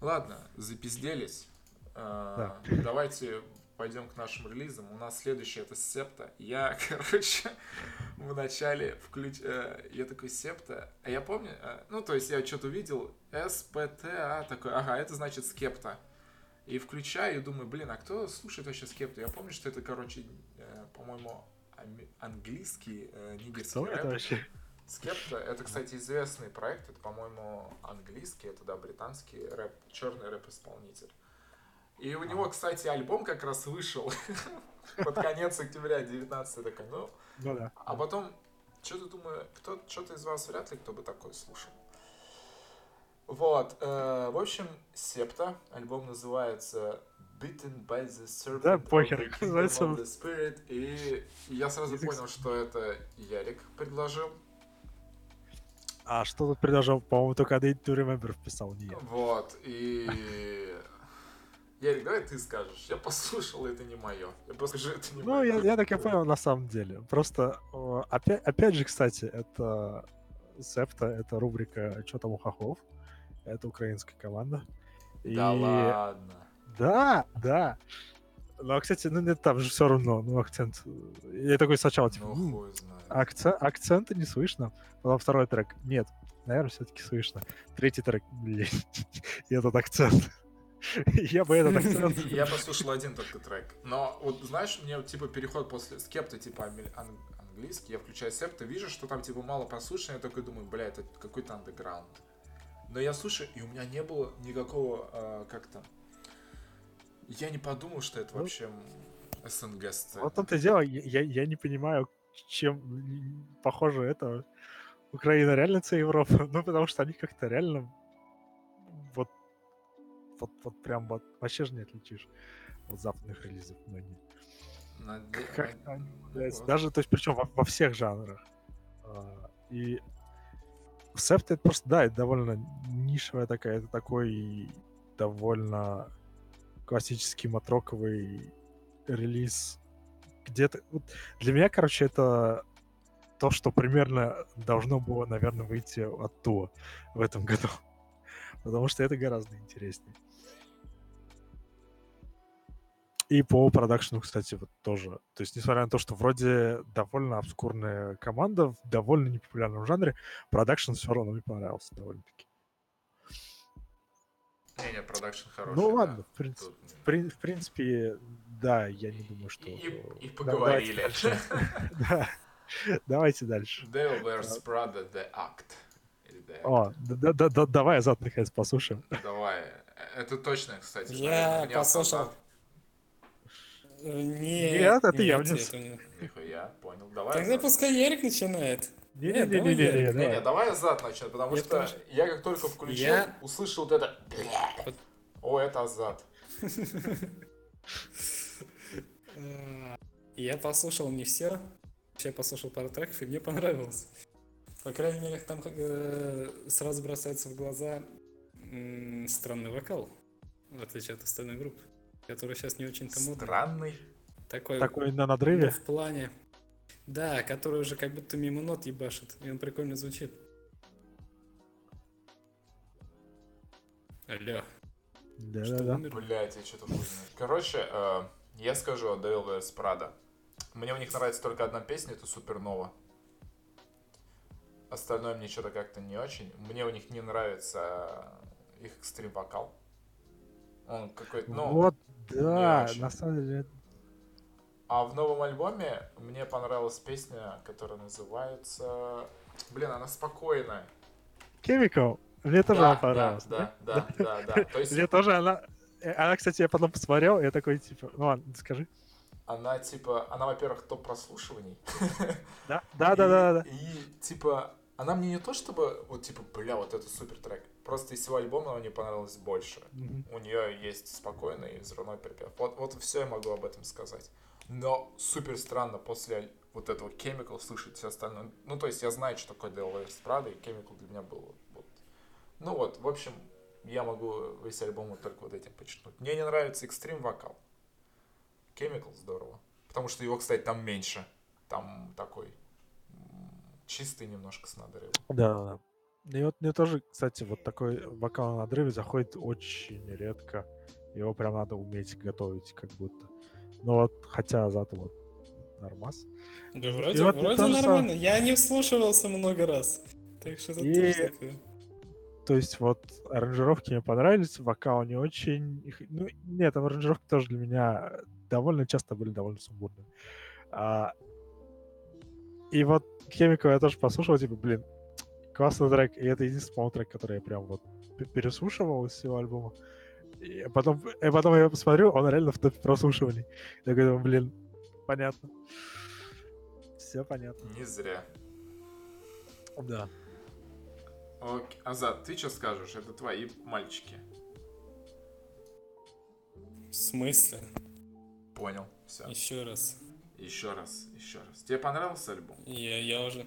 Ладно, запизделись. Э, Давайте пойдем к нашим релизам. У нас следующий это Септа. Я, короче, в начале включ... э, Я такой Септа. А я помню, ну, то есть я что-то увидел, СПТА такой, ага, это значит Скепта. И включаю и думаю, блин, а кто слушает вообще Скепту? Я помню, что это, короче, э, по-моему, английский, э, нигерский Кто это рэп. вообще? Скепта, это, кстати, известный проект, это, по-моему, английский, это, да, британский рэп, черный рэп-исполнитель. И у него, кстати, альбом как раз вышел под конец октября 19 такой, ну, Ну да. а потом, что-то думаю, кто, что-то из вас вряд ли кто бы такой слушал. Вот, э, в общем, Септа, альбом называется Bitten by the Serpent Да, of похер, называется the Spirit, и я сразу Язык понял, что это Ярик предложил. А что тут предложил? По-моему, только Day to Remember вписал, не я. Вот, и... Ярик, давай ты скажешь. Я послушал, это не мое. Я просто скажу, это не Ну, мое. я, я так и понял на самом деле. Просто, опять, опять же, кстати, это Септа, это рубрика «Чё там у хохлов?» Это украинская команда. И- Да ладно. Да, да. Но, кстати, ну, нет, там же все равно, ну, акцент. Я такой сначала, типа, Ну, «М, хуй знает. акцент, акцента не слышно. Потом второй трек, нет, наверное, все-таки слышно. Третий трек, блин, и этот акцент. Я бы этот акцент... Я послушал один только трек. Но вот знаешь, мне типа переход после скепта, типа английский, я включаю септа, вижу, что там типа мало прослушано, я такой думаю, бля, это какой-то андеграунд. Но я слушаю, и у меня не было никакого, а, как там, я не подумал, что это Ну, вообще СНГ сцена. Вот это дело, я, я- не понимаю, чем похоже это. Украина реально це Европа. Ну, потому что они как-то реально вот, вот, вот прям вот вообще же не отличишь от западных релизов многие. Наде- Как на- они являются. вот. Даже, то есть, причем во, во всех жанрах. А, И Септ это просто, да, это довольно нишевая такая, это такой довольно классический матроковый релиз. Где-то... вот для меня, короче, это то, что примерно должно было, наверное, выйти оттуда в этом году. Потому что это гораздо интереснее. И по продакшену, кстати, вот тоже. То есть, несмотря на то, что вроде довольно обскурная команда в довольно непопулярном жанре, продакшн все равно мне понравился довольно-таки. Не-не, продакшн хороший. Ну да. ладно, в принципе, Тут, в, прин- в принципе, да, я не думаю, что... И- и- поговорили. Да, давайте дальше. Devil Wears Prada The Act. Или The Act. О, да- да- да- давай Азат наконец послушаем. Давай. Это точно, кстати. Я послушал. Э, Не, Нет, это я нет, не- Нихуя, понял. Давай. Тогда пускай Ярик начинает. Нет, давай Не-не-не-не-не, я. Не, не, давай. давай Азат начнет, потому Я что тоже. я как только включил, Я- услышал вот это... О, это Азат. Э, Я послушал не все. Я послушал пару треков, и мне понравилось. По крайней мере, там э, сразу бросается в глаза странный вокал, в отличие от остальной группы, который сейчас не очень-то модный. Странный. Такой, Такой на надрыве. в плане. Да, который уже как будто мимо нот ебашит, и он прикольно звучит. Алло. Что Да-да-да. умер? Блять, я что-то хуй. Короче, э, я скажу о Devil Wears Prada. Мне у них нравится только одна песня, это Супернова. Остальное мне что-то как-то не очень. Мне у них не нравится их экстрим вокал. Он какой-то, ну... Вот, да, на самом деле, А в новом альбоме мне понравилась песня, которая называется... Блин, она спокойная. Chemical. Мне тоже да, она понравилась. Да, да, да, да, да. То есть Мне тоже она... э, Она, кстати, я потом посмотрел, я такой, типа, ну ладно, скажи. она типа, она, во-первых, топ прослушиваний. Да, да, да, да, да. И, типа, она мне не то чтобы, вот типа, бля, вот это супер трек. Просто из всего альбома она мне понравилась больше. Мгм. У нее есть спокойный и взрывной припев. Вот, вот все я могу об этом сказать. Но супер странно после вот этого Chemical слышать все остальное. Ну, то есть я знаю, что такое Devil Wears Prada, и Chemical для меня был вот... Ну вот, в общем, я могу весь альбом вот только вот этим подчеркнуть. Мне не нравится экстрим вокал. Chemical здорово. Потому что его, кстати, там меньше. Там такой чистый немножко с надрывом. Да, да. И вот мне тоже, кстати, вот такой вокал на надрыве заходит очень редко. Его прям надо уметь готовить, как будто. Ну вот, хотя зато вот нормас. Да вроде, вот вроде нормально. Я не вслушивался много раз. Так что это И- тоже такое. То есть вот аранжировки мне понравились, вокал не очень... Ну, нет, там аранжировки тоже для меня довольно часто были довольно сумбурными. А, и вот Хемикова я тоже послушал, типа, блин, классный трек. И это единственный, по-моему, трек, который я прям вот переслушивал из всего альбома. И потом, и потом я посмотрю, он реально в топе прослушиваний. Я говорю, блин, понятно. Все понятно. Не зря. Да. Окей. Азат, ты что скажешь? Это твои мальчики. В смысле? Понял. Все. Еще раз. Еще раз, еще раз. Тебе понравился альбом? Я, я уже...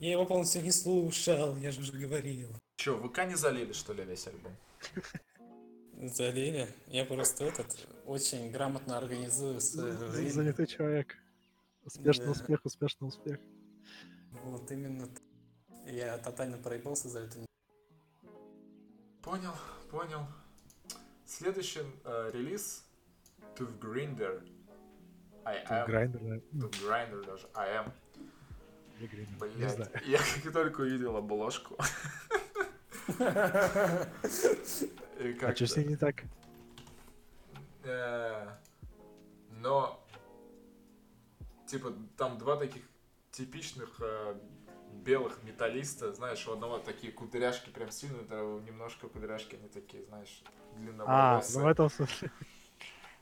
Я его полностью не слушал, я же уже говорил. Че, ВК не залили, что ли, весь альбом? Залили. Я просто этот очень грамотно организую свое время. Занятый человек. Успешный Да. успех, успешный успех. Вот именно. Я тотально проебался за это. Понял, понял. Следующий э, релиз To Grinder. I am. Грайндер, да. To Grinder даже. I am. Не знаю. я как только увидел обложку. А что с ней не так? э, Но, типа, там два таких типичных э, белых металлиста, знаешь, у одного такие кудряшки прям сильные, у второго немножко кудряшки, они такие, знаешь, А, длинноволосые. ну в этом смысле.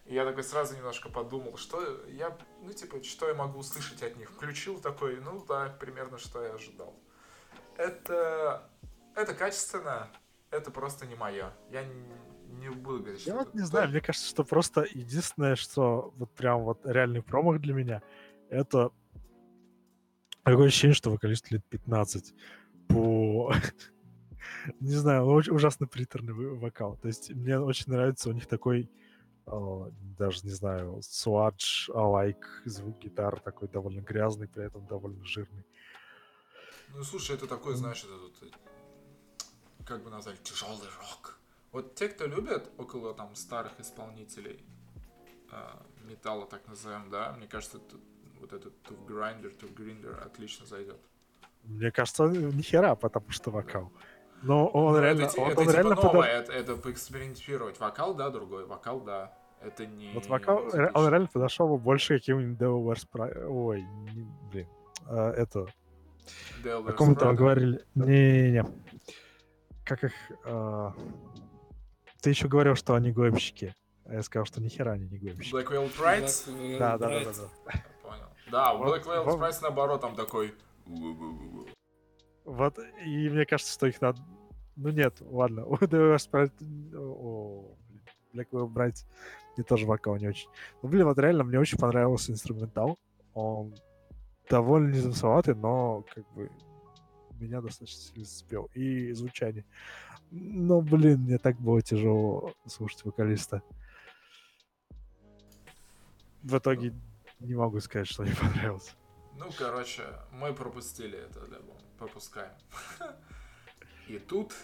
И я такой сразу немножко подумал, что я, ну, типа, что я могу услышать от них. Включил такой, ну, да, примерно, что я ожидал. Это, это качественно, это просто не мое. Я не, буду говорить, что Я вот не знаю, мне кажется, что просто единственное, что вот прям вот реальный промах для меня, это такое ощущение, что вокалист лет 15 по... Не знаю, он очень ужасно приторный вокал. То есть мне очень нравится у них такой, даже не знаю, суадж, лайк, звук гитар такой довольно грязный, при этом довольно жирный. Ну, слушай, это такой, знаешь, это вот, э, как бы назвать, тяжелый рок. Вот те, кто любят около там старых исполнителей э, металла, так назовем, да, мне кажется, это- вот этот Tough Grinder, Tough Grinder отлично зайдет. Мне кажется, ни хера, потому что вокал. Но он Ну, реально, это, он, это он типа реально новое, подо- это, это поэкспериментировать. Вокал, да, другой. Вокал, да. Это не... Вот типичный. он реально подошел бы больше каким-нибудь Devil Wears Prada. Ой, не- блин. А, это, о ком там говорили? Не-не-не. Как их... а, Ты еще говорил, что они гоймщики. А я сказал, что нихера они не гоймщики. Black Veil? Black Да, да, да, да, да. Понял. Да, у Black Veil Brides наоборот там такой... Вот, и мне кажется, что их надо... Ну нет, ладно. У Devil Wears Prada... О, блин, Black Veil Brides мне тоже вокал не очень. Ну, блин, вот реально мне очень понравился инструментал. Он довольно незамысловатый, но как бы меня достаточно сильно зацепил. И звучание. Но, блин, мне так было тяжело слушать вокалиста. В итоге не могу сказать, что мне понравилось. Ну, короче, мы пропустили это альбом. Пропускаем. И тут...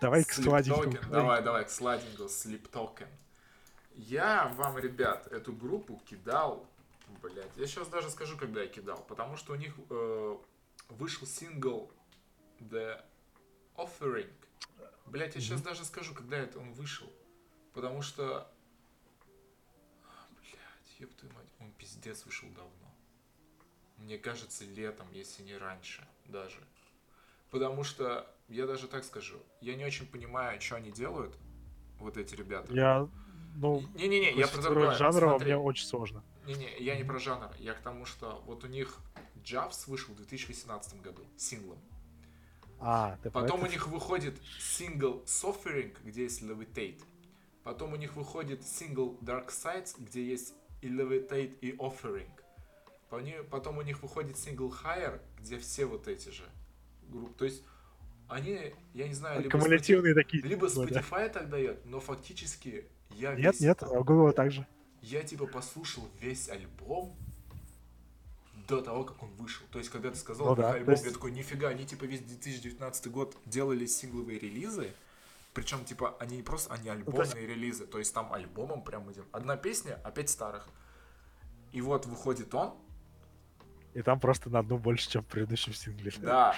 Давай к сладенькому. Давай, давай, к сладенькому Sleep Token. Я вам, ребят, эту группу кидал, блять, я сейчас даже скажу, когда я кидал, потому что у них э, вышел сингл The Offering. Блять, я сейчас даже скажу, когда это он вышел, потому что, блять, ёб твою мать, он пиздец вышел давно. Мне кажется, летом, если не раньше даже. Потому что, я даже так скажу, я не очень понимаю, что они делают, вот эти ребята. Я, ну, Не-не-не, я про другое. Смотри. мне очень сложно. Не-не, я не про жанр. Я к тому, что вот у них Джавс вышел в 2018 году синглом. А, ты Потом у это? них выходит сингл Suffering, где есть Levitate. Потом у них выходит сингл Dark Sides, где есть и Levitate, и Offering. Потом у них выходит сингл Higher, где все вот эти же группы. То есть они, я не знаю, либо Кумулятивные такие. Spotify, либо типа, да. Spotify так дает, но фактически я Нет, весь- нет, а у Google также. я типа послушал весь альбом до того, как он вышел. То есть, когда ты сказал Ну да, альбом, есть- я такой, нифига, они типа весь 2019 год делали сингловые релизы, причем типа они не просто, они альбомные релизы, то есть там альбомом прям идем. Одна песня, а пять старых. И вот выходит он, И там просто на одну больше, чем в предыдущем сингле. Да.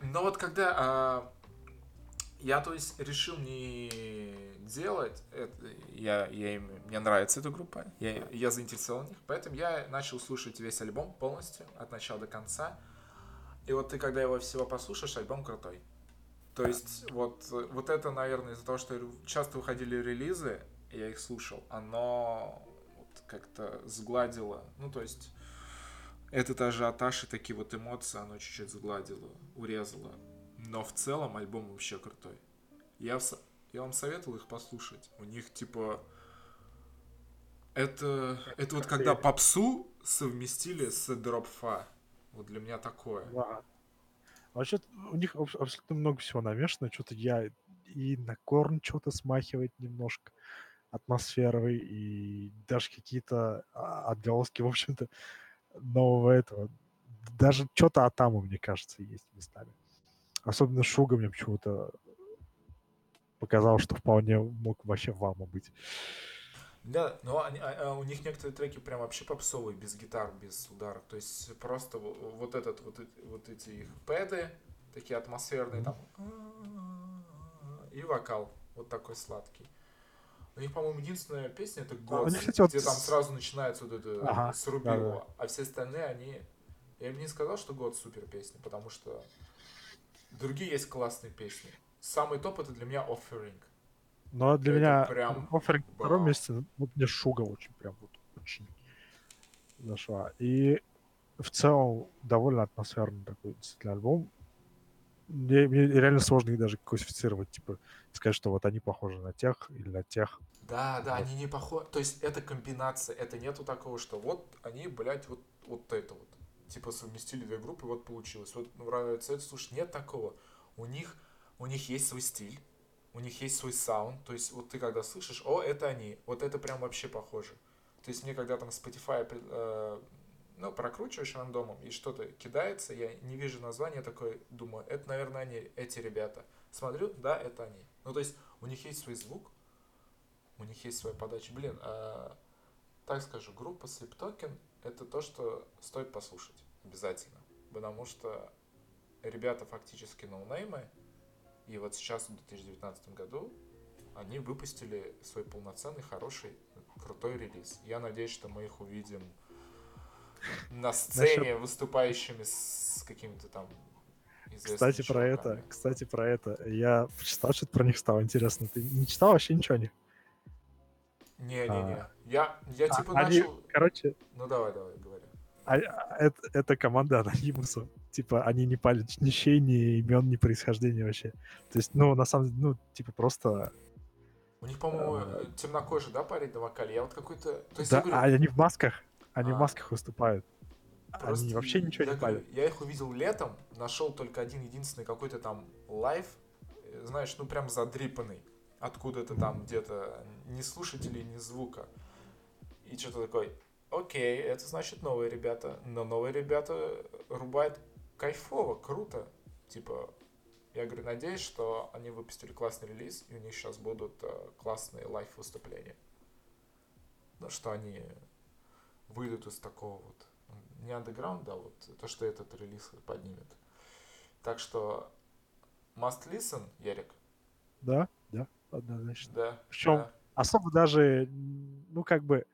Но вот когда а, я, то есть, решил не делать, это, я, я, им- мне нравится эта группа, я, я заинтересован в них, поэтому я начал слушать весь альбом полностью, от начала до конца. И вот ты, когда его всего послушаешь, альбом крутой. То есть, вот, вот это, наверное, из-за того, что часто выходили релизы, я их слушал, оно вот как-то сгладило, ну, то есть, этот ажиотаж и такие вот эмоции оно чуть-чуть сгладило, урезало. Но в целом альбом вообще крутой. Я, в я вам советовал их послушать. У них типа... Это, это вот когда попсу совместили с дропфа. Вот для меня такое. Да. Вообще, у них абс- абсолютно много всего намешано. Что-то я и на корн что-то смахивает немножко атмосферой, и даже какие-то а, отголоски, в общем-то, нового этого. Даже что-то Атаму, мне кажется, есть местами. Особенно Шуга мне почему-то показал, что вполне мог вообще Вама быть. Да, но они- а- а у них некоторые треки прям вообще попсовые, без гитар, без ударов. То есть просто во- вот этот, вот, вот эти их пэды, такие атмосферные, там, и вокал вот такой сладкий. У них, по-моему, единственная песня это А, «Год», них, кстати, вот где там с- сразу начинается вот это Ага, срубилово, а все остальные, они... Я бы не сказал, что «Год» супер песня, потому что другие есть классные песни. Самый топ это для меня «Offering». Но для Это меня прям Offering на втором месте, вот мне Шуга очень прям вот очень зашла. И в целом довольно атмосферный такой действительно альбом. Мне, мне реально сложно их даже классифицировать, типа сказать, что вот они похожи на тех или на тех. Да, да, Вот. они не похожи. То есть это комбинация, это нету такого, что вот они, блядь, вот, вот это вот. Типа совместили две группы, вот получилось. Вот нравится это, слушай, нет такого. У них, у них есть свой стиль, у них есть свой саунд. То есть вот ты когда слышишь, о, это они, вот это прям вообще похоже. То есть мне когда там Spotify э, ну, прокручиваешь рандомом и что-то кидается, я не вижу названия, такой думаю, это, наверное, они, эти ребята. Смотрю, да, это они. Ну, то есть у них есть свой звук, у них есть своя подача. Блин, а, так скажу, группа Sleep Token это то, что стоит послушать обязательно. Потому что ребята фактически ноунеймы, и вот сейчас, в 2019 году, они выпустили свой полноценный, хороший, крутой релиз. Я надеюсь, что мы их увидим на сцене, выступающими с какими-то там Кстати, про это, кстати, про это. Я читал, что-то про них стало интересно. Ты не читал вообще ничего о них? Не-не-не. Я, я А, типа они- начал... Короче, Ну давай, давай, говори. а- а это, это команда анонимусов. Типа, они не палят ни щей, ни имен, ни происхождения вообще. То есть, ну, на самом деле, ну, типа, просто... У них, по-моему, А. темнокожий, да, парень на вокале? Я вот какой-то... То есть Да, я говорю, а они в масках. Они А. в масках выступают. просто Они вообще ничего я не палят. Я их увидел летом, нашел только один единственный какой-то там live, э, знаешь, ну прям задрипанный. Откуда-то там где-то ни слушателей, ни звука. И что-то такой, окей, это значит новые ребята. Но новые ребята рубают кайфово, круто. Типа, я говорю, надеюсь, что они выпустили классный релиз, и у них сейчас будут э, классные лайв-выступления. Ну, что они выйдут из такого вот не андеграунда, а вот то, что этот релиз поднимет. Так что must listen, Ярик, Да, да, однозначно. да. Причём да. Особо даже, ну, как бы,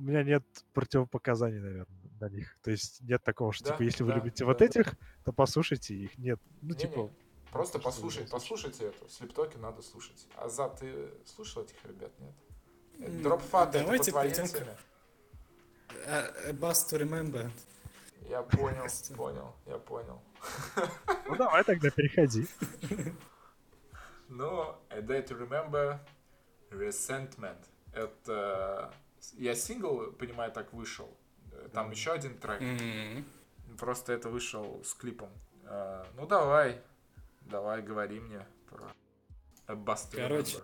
у меня нет противопоказаний, наверное, на них. То есть нет такого, что, Да, типа, если вы да, любите да, вот да. этих, то послушайте их. Нет, ну, Не-не, типа, Просто что послушай, послушайте эту. Слептоки надо слушать. А за ты слушал этих ребят, нет? М, Дропфат, это по давайте твоей перейдем к- теме? A Bus to Remember. Я понял, понял, я понял. ну, давай тогда переходи. Но A Day to Remember Resentment. Это... Я сингл, понимаю, так вышел. Там еще один трек. М, Просто это вышел с клипом. А, ну давай. Давай, говори мне про to Короче.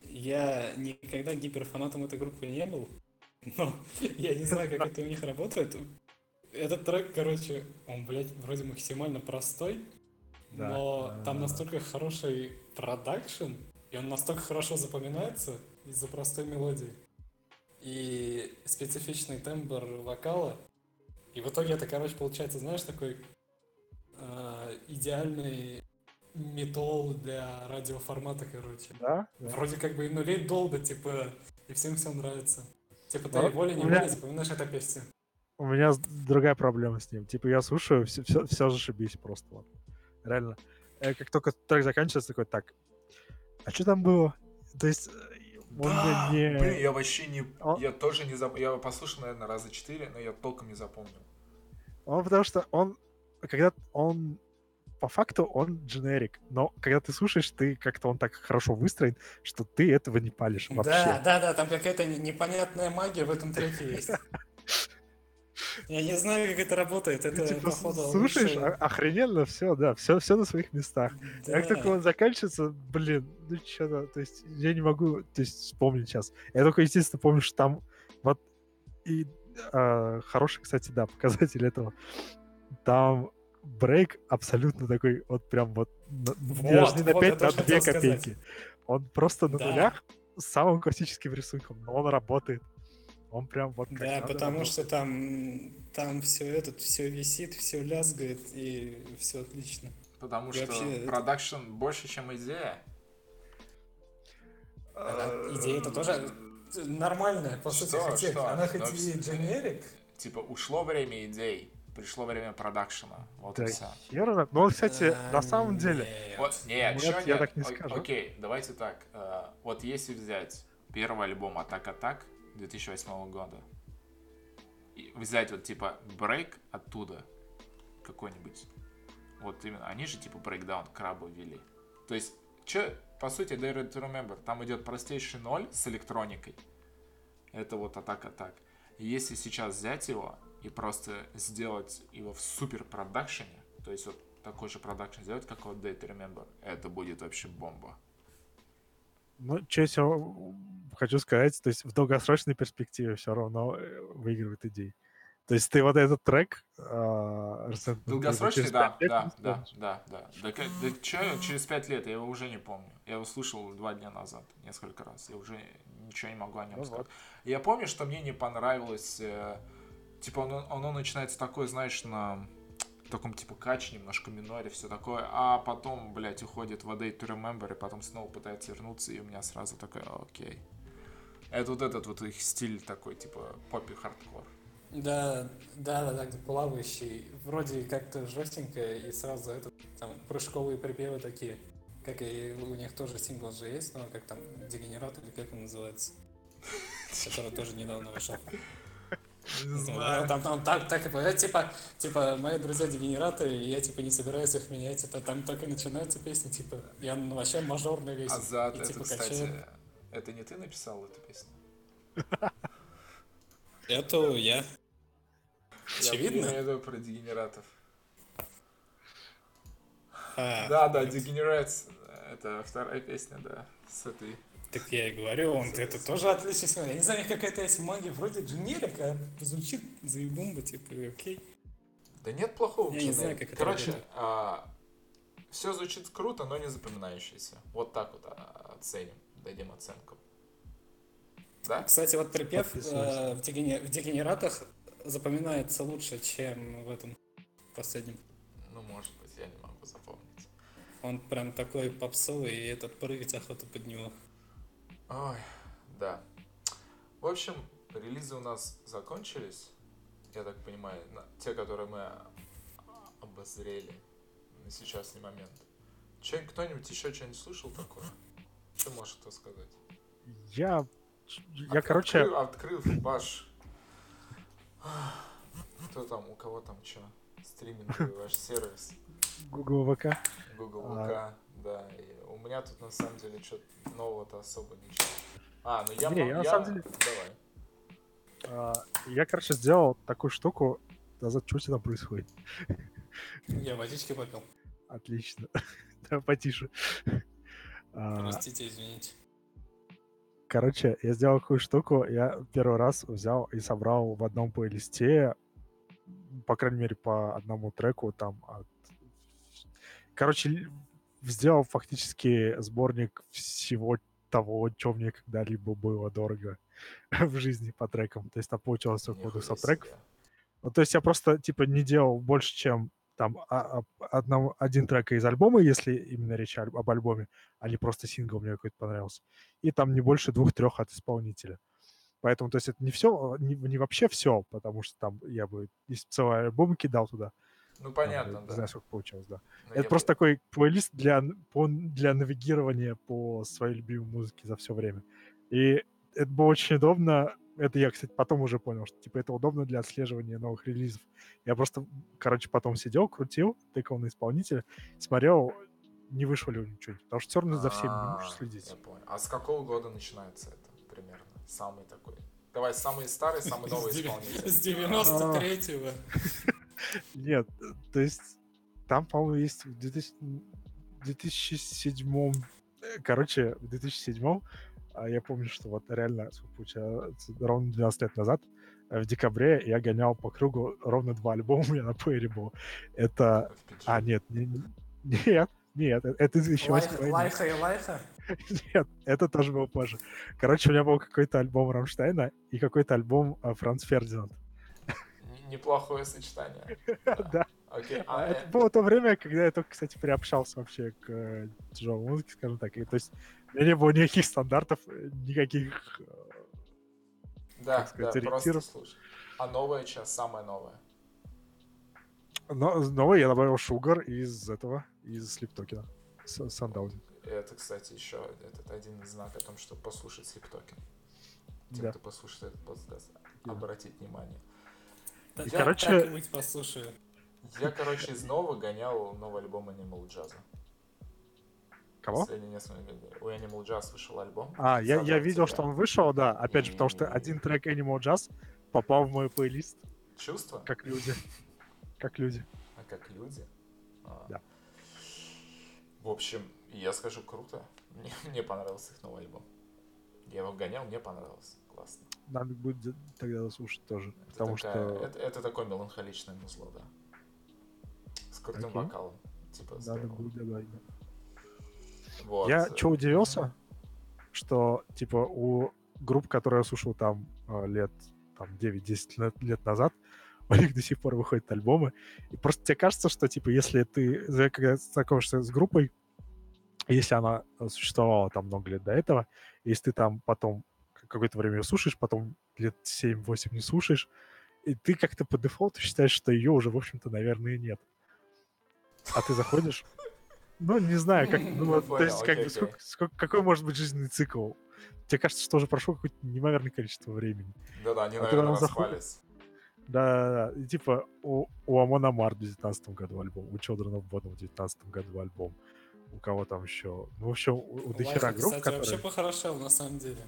Я никогда гиперфанатом этой группы не был, но я не знаю, как это у них работает. Этот трек, короче, он, блядь, вроде максимально простой, Да, но там настолько хороший продакшн, и он настолько хорошо запоминается из-за простой мелодии. И специфичный тембр вокала. И в итоге это, короче, получается, знаешь, такой э, идеальный метал для радиоформата, короче. Да? да. Вроде как бы и нулей долго, типа, и всем все нравится. Типа, ты Ну, волей у не меня- волей запоминаешь эту песню. У меня другая проблема с ним. Типа я слушаю, все, все, все зашибись просто. Вот. Реально. Э, Как только трек заканчивается, такой, так, а что там было? То есть он Да, не... блин, я вообще не... Он- Я тоже не запомнил. Я его послушал, наверное, раза четыре, но я толком не запомнил. Он потому что он, когда он по факту он дженерик, но когда ты слушаешь, ты как-то он так хорошо выстроен, что ты этого не палишь вообще. Да, да, да, там какая-то не- непонятная магия в этом треке есть. Я не знаю, как это работает. Это, типа походу, слушаешь, а- охрененно, все, да, все, все на своих местах. Да. Как только он заканчивается, блин, ну что-то, то есть я не могу, то есть вспомнить сейчас. Я только, естественно, помню, что там вот и а, хороший, кстати, да, показатель этого. Там брейк абсолютно такой, вот прям вот, на- Вот, даже не на вот, 5, я на тоже 2 хотел сказать. копейки. Он просто на Да. нулях с самым классическим рисунком, но он работает. Он прям вот как Да, надо потому работает. что там, там все этот, все висит, все лязгает, и все отлично. Потому И что вообще это- продакшн больше, чем идея. Она- идея это тоже нормальная, по сути, Что, она хоть Ну, и дженерик, Типа, ушло время идей, пришло время продакшена. Вот Да и все. хер знает. Ну, кстати, а, на самом деле, нет. Вот, нет, Нет, я нет? так не О- скажу. Окей, давайте так. э, Вот если взять первый альбом Атак Атак 2008 года, и взять вот типа брейк оттуда какой-нибудь, вот именно, они же типа брейкдаун крабу ввели. То есть, чё, по сути, Dare to Remember, там идет простейший ноль с электроникой. Это вот Атак Атак. И если сейчас взять его и просто сделать его в супер продакшене, то есть вот такой же продакшн сделать, как вот Date Remember, это будет вообще бомба. Ну, что хочу сказать, то есть в долгосрочной перспективе все равно э, выигрывает идеи. То есть ты вот этот трек... ты Долгосрочный, да, лет да, да, да, да. Да, ка- да чё, через пять лет, я его уже не помню. Я его слушал два дня назад, несколько раз. Я уже ничего не могу о нем Ну сказать. вот. Я помню, что мне не понравилось, э, типа оно, оно начинается такое, знаешь, на таком типа кач, немножко миноре, все такое, а потом, блядь, уходит в A Day to Remember, и потом снова пытается вернуться, и у меня сразу такое, окей. Это вот этот вот их стиль такой, типа, poppy hardcore. Да, да, да, так плавающий. Вроде как-то жестенько, и сразу этот, там, прыжковые припевы такие. Как и у них тоже сингл же есть, но как там, Degenerates или как он называется. Который тоже недавно вышел. Не Там, там так, так и бывает, типа, типа, мои друзья дегенераты, и я, типа, не собираюсь их менять, это там только начинается песня, типа, я ну, вообще мажорный весь. Азат, и, это, типа, кстати, качаю. это не ты написал эту песню? Это я. Я Очевидно. имею в виду про дегенератов. А, Да, да, Degenerates. Это вторая песня, да, с этой. Так я и говорю, он это тоже отличный сингл. Я не знаю, какая-то есть магия вроде дженерик, а звучит заебумба, типа, окей. Да нет плохого Я не знаю, как это Короче, работает. все звучит круто, но не запоминающееся. Вот так вот а, оценим, дадим оценку. Да? Кстати, вот припев э, в дегенератах запоминается лучше, чем в этом последнем. Ну, может быть, я не могу запомнить. Он прям такой попсовый, и этот прыгать охота под него. Ой, да. В общем, релизы у нас закончились. Я так понимаю, те, которые мы обозрели на сейчасный момент. Че, кто-нибудь еще что-нибудь слышал такое? Ты можешь это сказать? Я, я, От- короче, Открыл, открыл ваш... Кто там, у кого там что? Стриминговый ваш сервис. Google VK. Google А. VK, да. И у меня тут на самом деле что-то нового-то особо ничего. А, ну я... Не, мо- я на самом деле- Давай. А, Я, короче, сделал такую штуку. назад, что у тебя там происходит? Я водички попил. Отлично. Да, потише. А, Простите, извините. Короче, я сделал какую штуку. Я первый раз взял и собрал в одном плейлисте, по крайней мере, по одному треку там от... Короче, сделал фактически сборник всего того, что мне когда-либо было дорого в жизни по трекам. То есть там получилось около Нихуя 200 треков. Ну, то есть я просто, типа, не делал больше, чем там а- а- одного- один трек из альбома, если именно речь аль- об альбоме, а не просто сингл мне какой-то понравился. И там не больше двух-трех от исполнителя. Поэтому, то есть это не все, не, не вообще все, потому что там я бы целый альбом кидал туда. Ну, понятно, Не да. знаю, сколько получилось, да. Но это просто бы- такой плейлист для, по- для навигирования по своей любимой музыке за все время. И это было очень удобно. Это я, кстати, потом уже понял, что типа это удобно для отслеживания новых релизов. Я просто, короче, потом сидел, крутил, тыкал на исполнителя, смотрел, не вышло ли у него что-нибудь. Потому что все равно за всеми не можешь А, следить. Я понял. А с какого года начинается это примерно? Самый такой. Давай, самый старый, самый новый исполнитель. С 93-го. Нет, то есть там, по-моему, есть в 2000 2007 э, короче, в 2007 а, я помню, что вот реально, сколько получается, ровно 12 лет назад, э, в декабре я гонял по кругу ровно два альбома у меня на плеере было. Это... А, нет, не- не- нет, нет, э- это еще Лайха лайха и лайха. Нет, это тоже было позже. Короче, у меня был какой-то альбом Рамштайна и какой-то альбом Франц Фердинанд. Неплохое сочетание. Да. Окей. А А, это э, было то время, когда я только, кстати, приобщался вообще к э, тяжелой музыке, скажем так. И, то есть у меня не было никаких стандартов, э, никаких... Да, как сказать, да, просто слушай. А новая часть, самая новая. Но новый я добавил Sugar из этого, из Sleep Token а. Sundowning. Это, кстати, еще этот один из знак о том, что послушать Sleep Token. Тем, Да. кто послушает этот подкаст, Да. обратить внимание. Да, И, я короче- как-нибудь послушаю. Я, короче, из нового гонял новый альбом Animal Jazz. Кого? Последние несколько недель. У Animal Jazz вышел альбом. А, я, 30 я видел, что он вышел, да. Опять же, потому что И- один трек Animal Jazz попал в мой плейлист, Чувство? как люди. Как люди. А как люди? А. Да. В общем, я скажу, круто. Мне, мне понравился их новый альбом. Я его гонял, мне понравился. Классно. Надо будет тогда слушать тоже. Это, Потому такая- что это, это такое меланхоличное музло, да. С крутым Окей. вокалом. Типа, с надо будет добавить. да. Вот. Я что удивился, что типа у групп, которые я слушал там э, лет там 9-10 лет, лет назад, у них до сих пор выходят альбомы. И просто тебе кажется, что типа если ты когда знакомишься с группой, если она э, существовала там много лет до этого, если ты там потом какое-то время ее слушаешь, потом лет 7-8 не слушаешь, и ты как-то по дефолту считаешь, что ее уже, в общем-то, наверное, нет. А ты заходишь, ну, не знаю, как, ну, вот, то Понял, есть, как окей, бы, сколько- сколько- какой может быть жизненный цикл? Тебе кажется, что уже прошло какое-то неимоверное количество времени. Да-да, они, а наверное, распались. Да, да, и типа у, у Амона Мар в 19 году альбом, у Children of Bodom в 19 году альбом, у кого там еще, ну, в общем, у, у дохера групп, кстати, которые... вообще похорошел, на самом деле.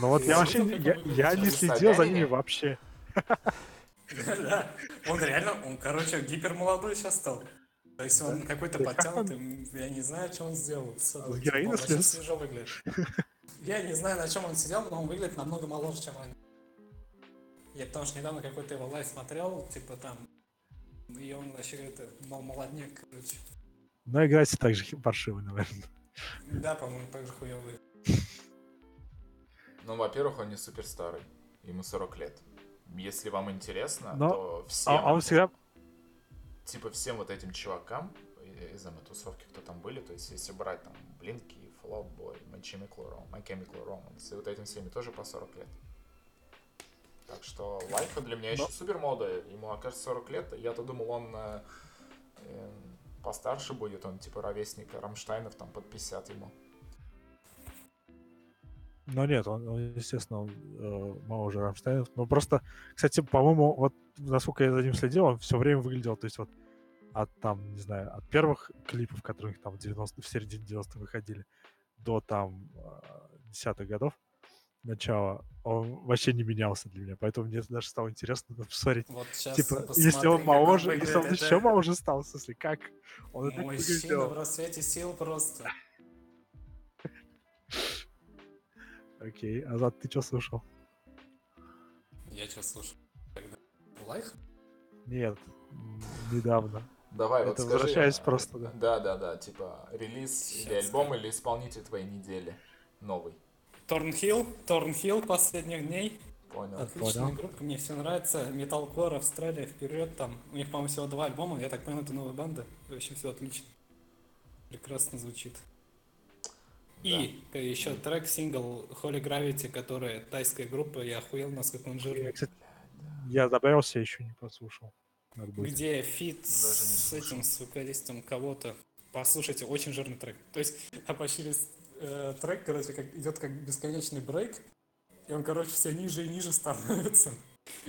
Ну вот я вообще, я, не следил за ними вообще. Он реально, он, короче, гипермолодой сейчас стал. То есть он какой-то подтянутый, я не знаю, что он сделал. С типа, героина слез? свежо выглядит. Я не знаю, на чем он сидел, но он выглядит намного моложе, чем он. Я потому что недавно какой-то его live смотрел, типа там, и он вообще это, мол, молодняк, короче. Но играть так же хи- паршиво, наверное. Да, по-моему, так же хуёвый. Ну, во-первых, он не супер старый. Ему 40 лет. Если вам интересно, Но- то всем, А, а он всегда... типа всем вот этим чувакам э, из этой тусовки, кто там были, то есть если брать там Блинки, Fall Out Boy, My Chemical Rom- My Chemical Romance, и вот этим всеми тоже по 40 лет. Так что Лайфа для меня Но- еще супер молодой, ему окажется 40 лет, я-то думал, он э, э, постарше будет, он типа ровесник Рамштайнов, там под 50 ему. Ну нет, он, он, естественно, он, э, моложе Рамштайнов. Но просто, кстати, по-моему, вот насколько я за ним следил, он все время выглядел, то есть вот от там, не знаю, от первых клипов, которые там в, 90, в середине 90-х выходили, до там э, десятых годов, начала, он вообще не менялся для меня, поэтому мне даже стало интересно посмотреть. Вот сейчас Типа, если он моложе, если он еще моложе стал, в смысле, как он Мужчина в расцвете сил просто. Окей, Азат, ты что слушал? Я что слушаю? Когда? Лайх? Нет, недавно. Давай, вот Это скажи. возвращаясь а, просто, да. Да, да, да, типа релиз или Щас альбом, скажу. или исполнитель твоей недели. Новый. Торнхилл, Торнхилл последних дней. Понял. Отличная Понял. группа, мне все нравится. Металкор, Австралия, вперед там. У них, по-моему, всего два альбома. Я так понял, это новая банда. В общем, все отлично. Прекрасно звучит. И еще трек, сингл Holy Gravity, который тайская группа, я охуел, насколько он Я, жирный. кстати, я добавился, еще не послушал. Где feat с этим, с вокалистом кого-то. Послушайте, очень жирный трек. То есть, опочили э, трек, короче, как, идет как бесконечный брейк, и он, короче, все ниже и ниже становится.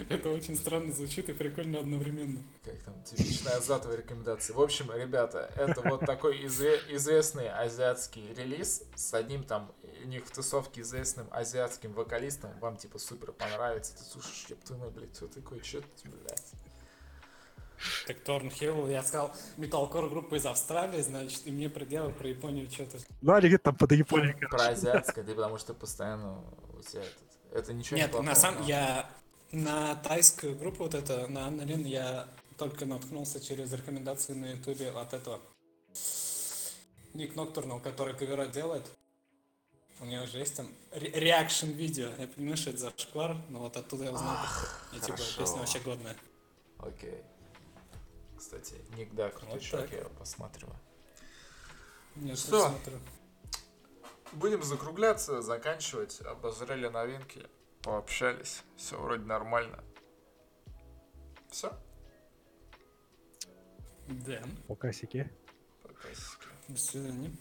Это очень странно звучит и прикольно одновременно. Как там, типичная азатовая рекомендация. В общем, ребята, это вот такой изве- известный азиатский релиз с одним там, у них в тусовке известным азиатским вокалистом. Вам типа супер понравится. Ты слушаешь, мать, блядь, что такое, что блядь. Так Торнхилл, я сказал, металкор группа из Австралии, значит, и мне предъявы про Японию что-то. Ну, они где-то там под Японией, Про азиатское, ты потому что постоянно у тебя этот... Это ничего не Нет, на плохого, самом я на тайскую группу вот это, на Анна Лин, я только наткнулся через рекомендации на ютубе от этого Ник Ноктурнал, который кавера делает. У него же есть там ре- реакшн видео. Я понимаю, что это за шквар, но вот оттуда я узнал. И типа хорошо. песня вообще годная. Окей. Кстати, Ник, да, крутой Вот чувак, так. я его посматриваю. Тоже смотрю. Будем закругляться, заканчивать. Обозрели новинки, пообщались. Все вроде нормально. Все. Да. По косяке. Пока. До свидания.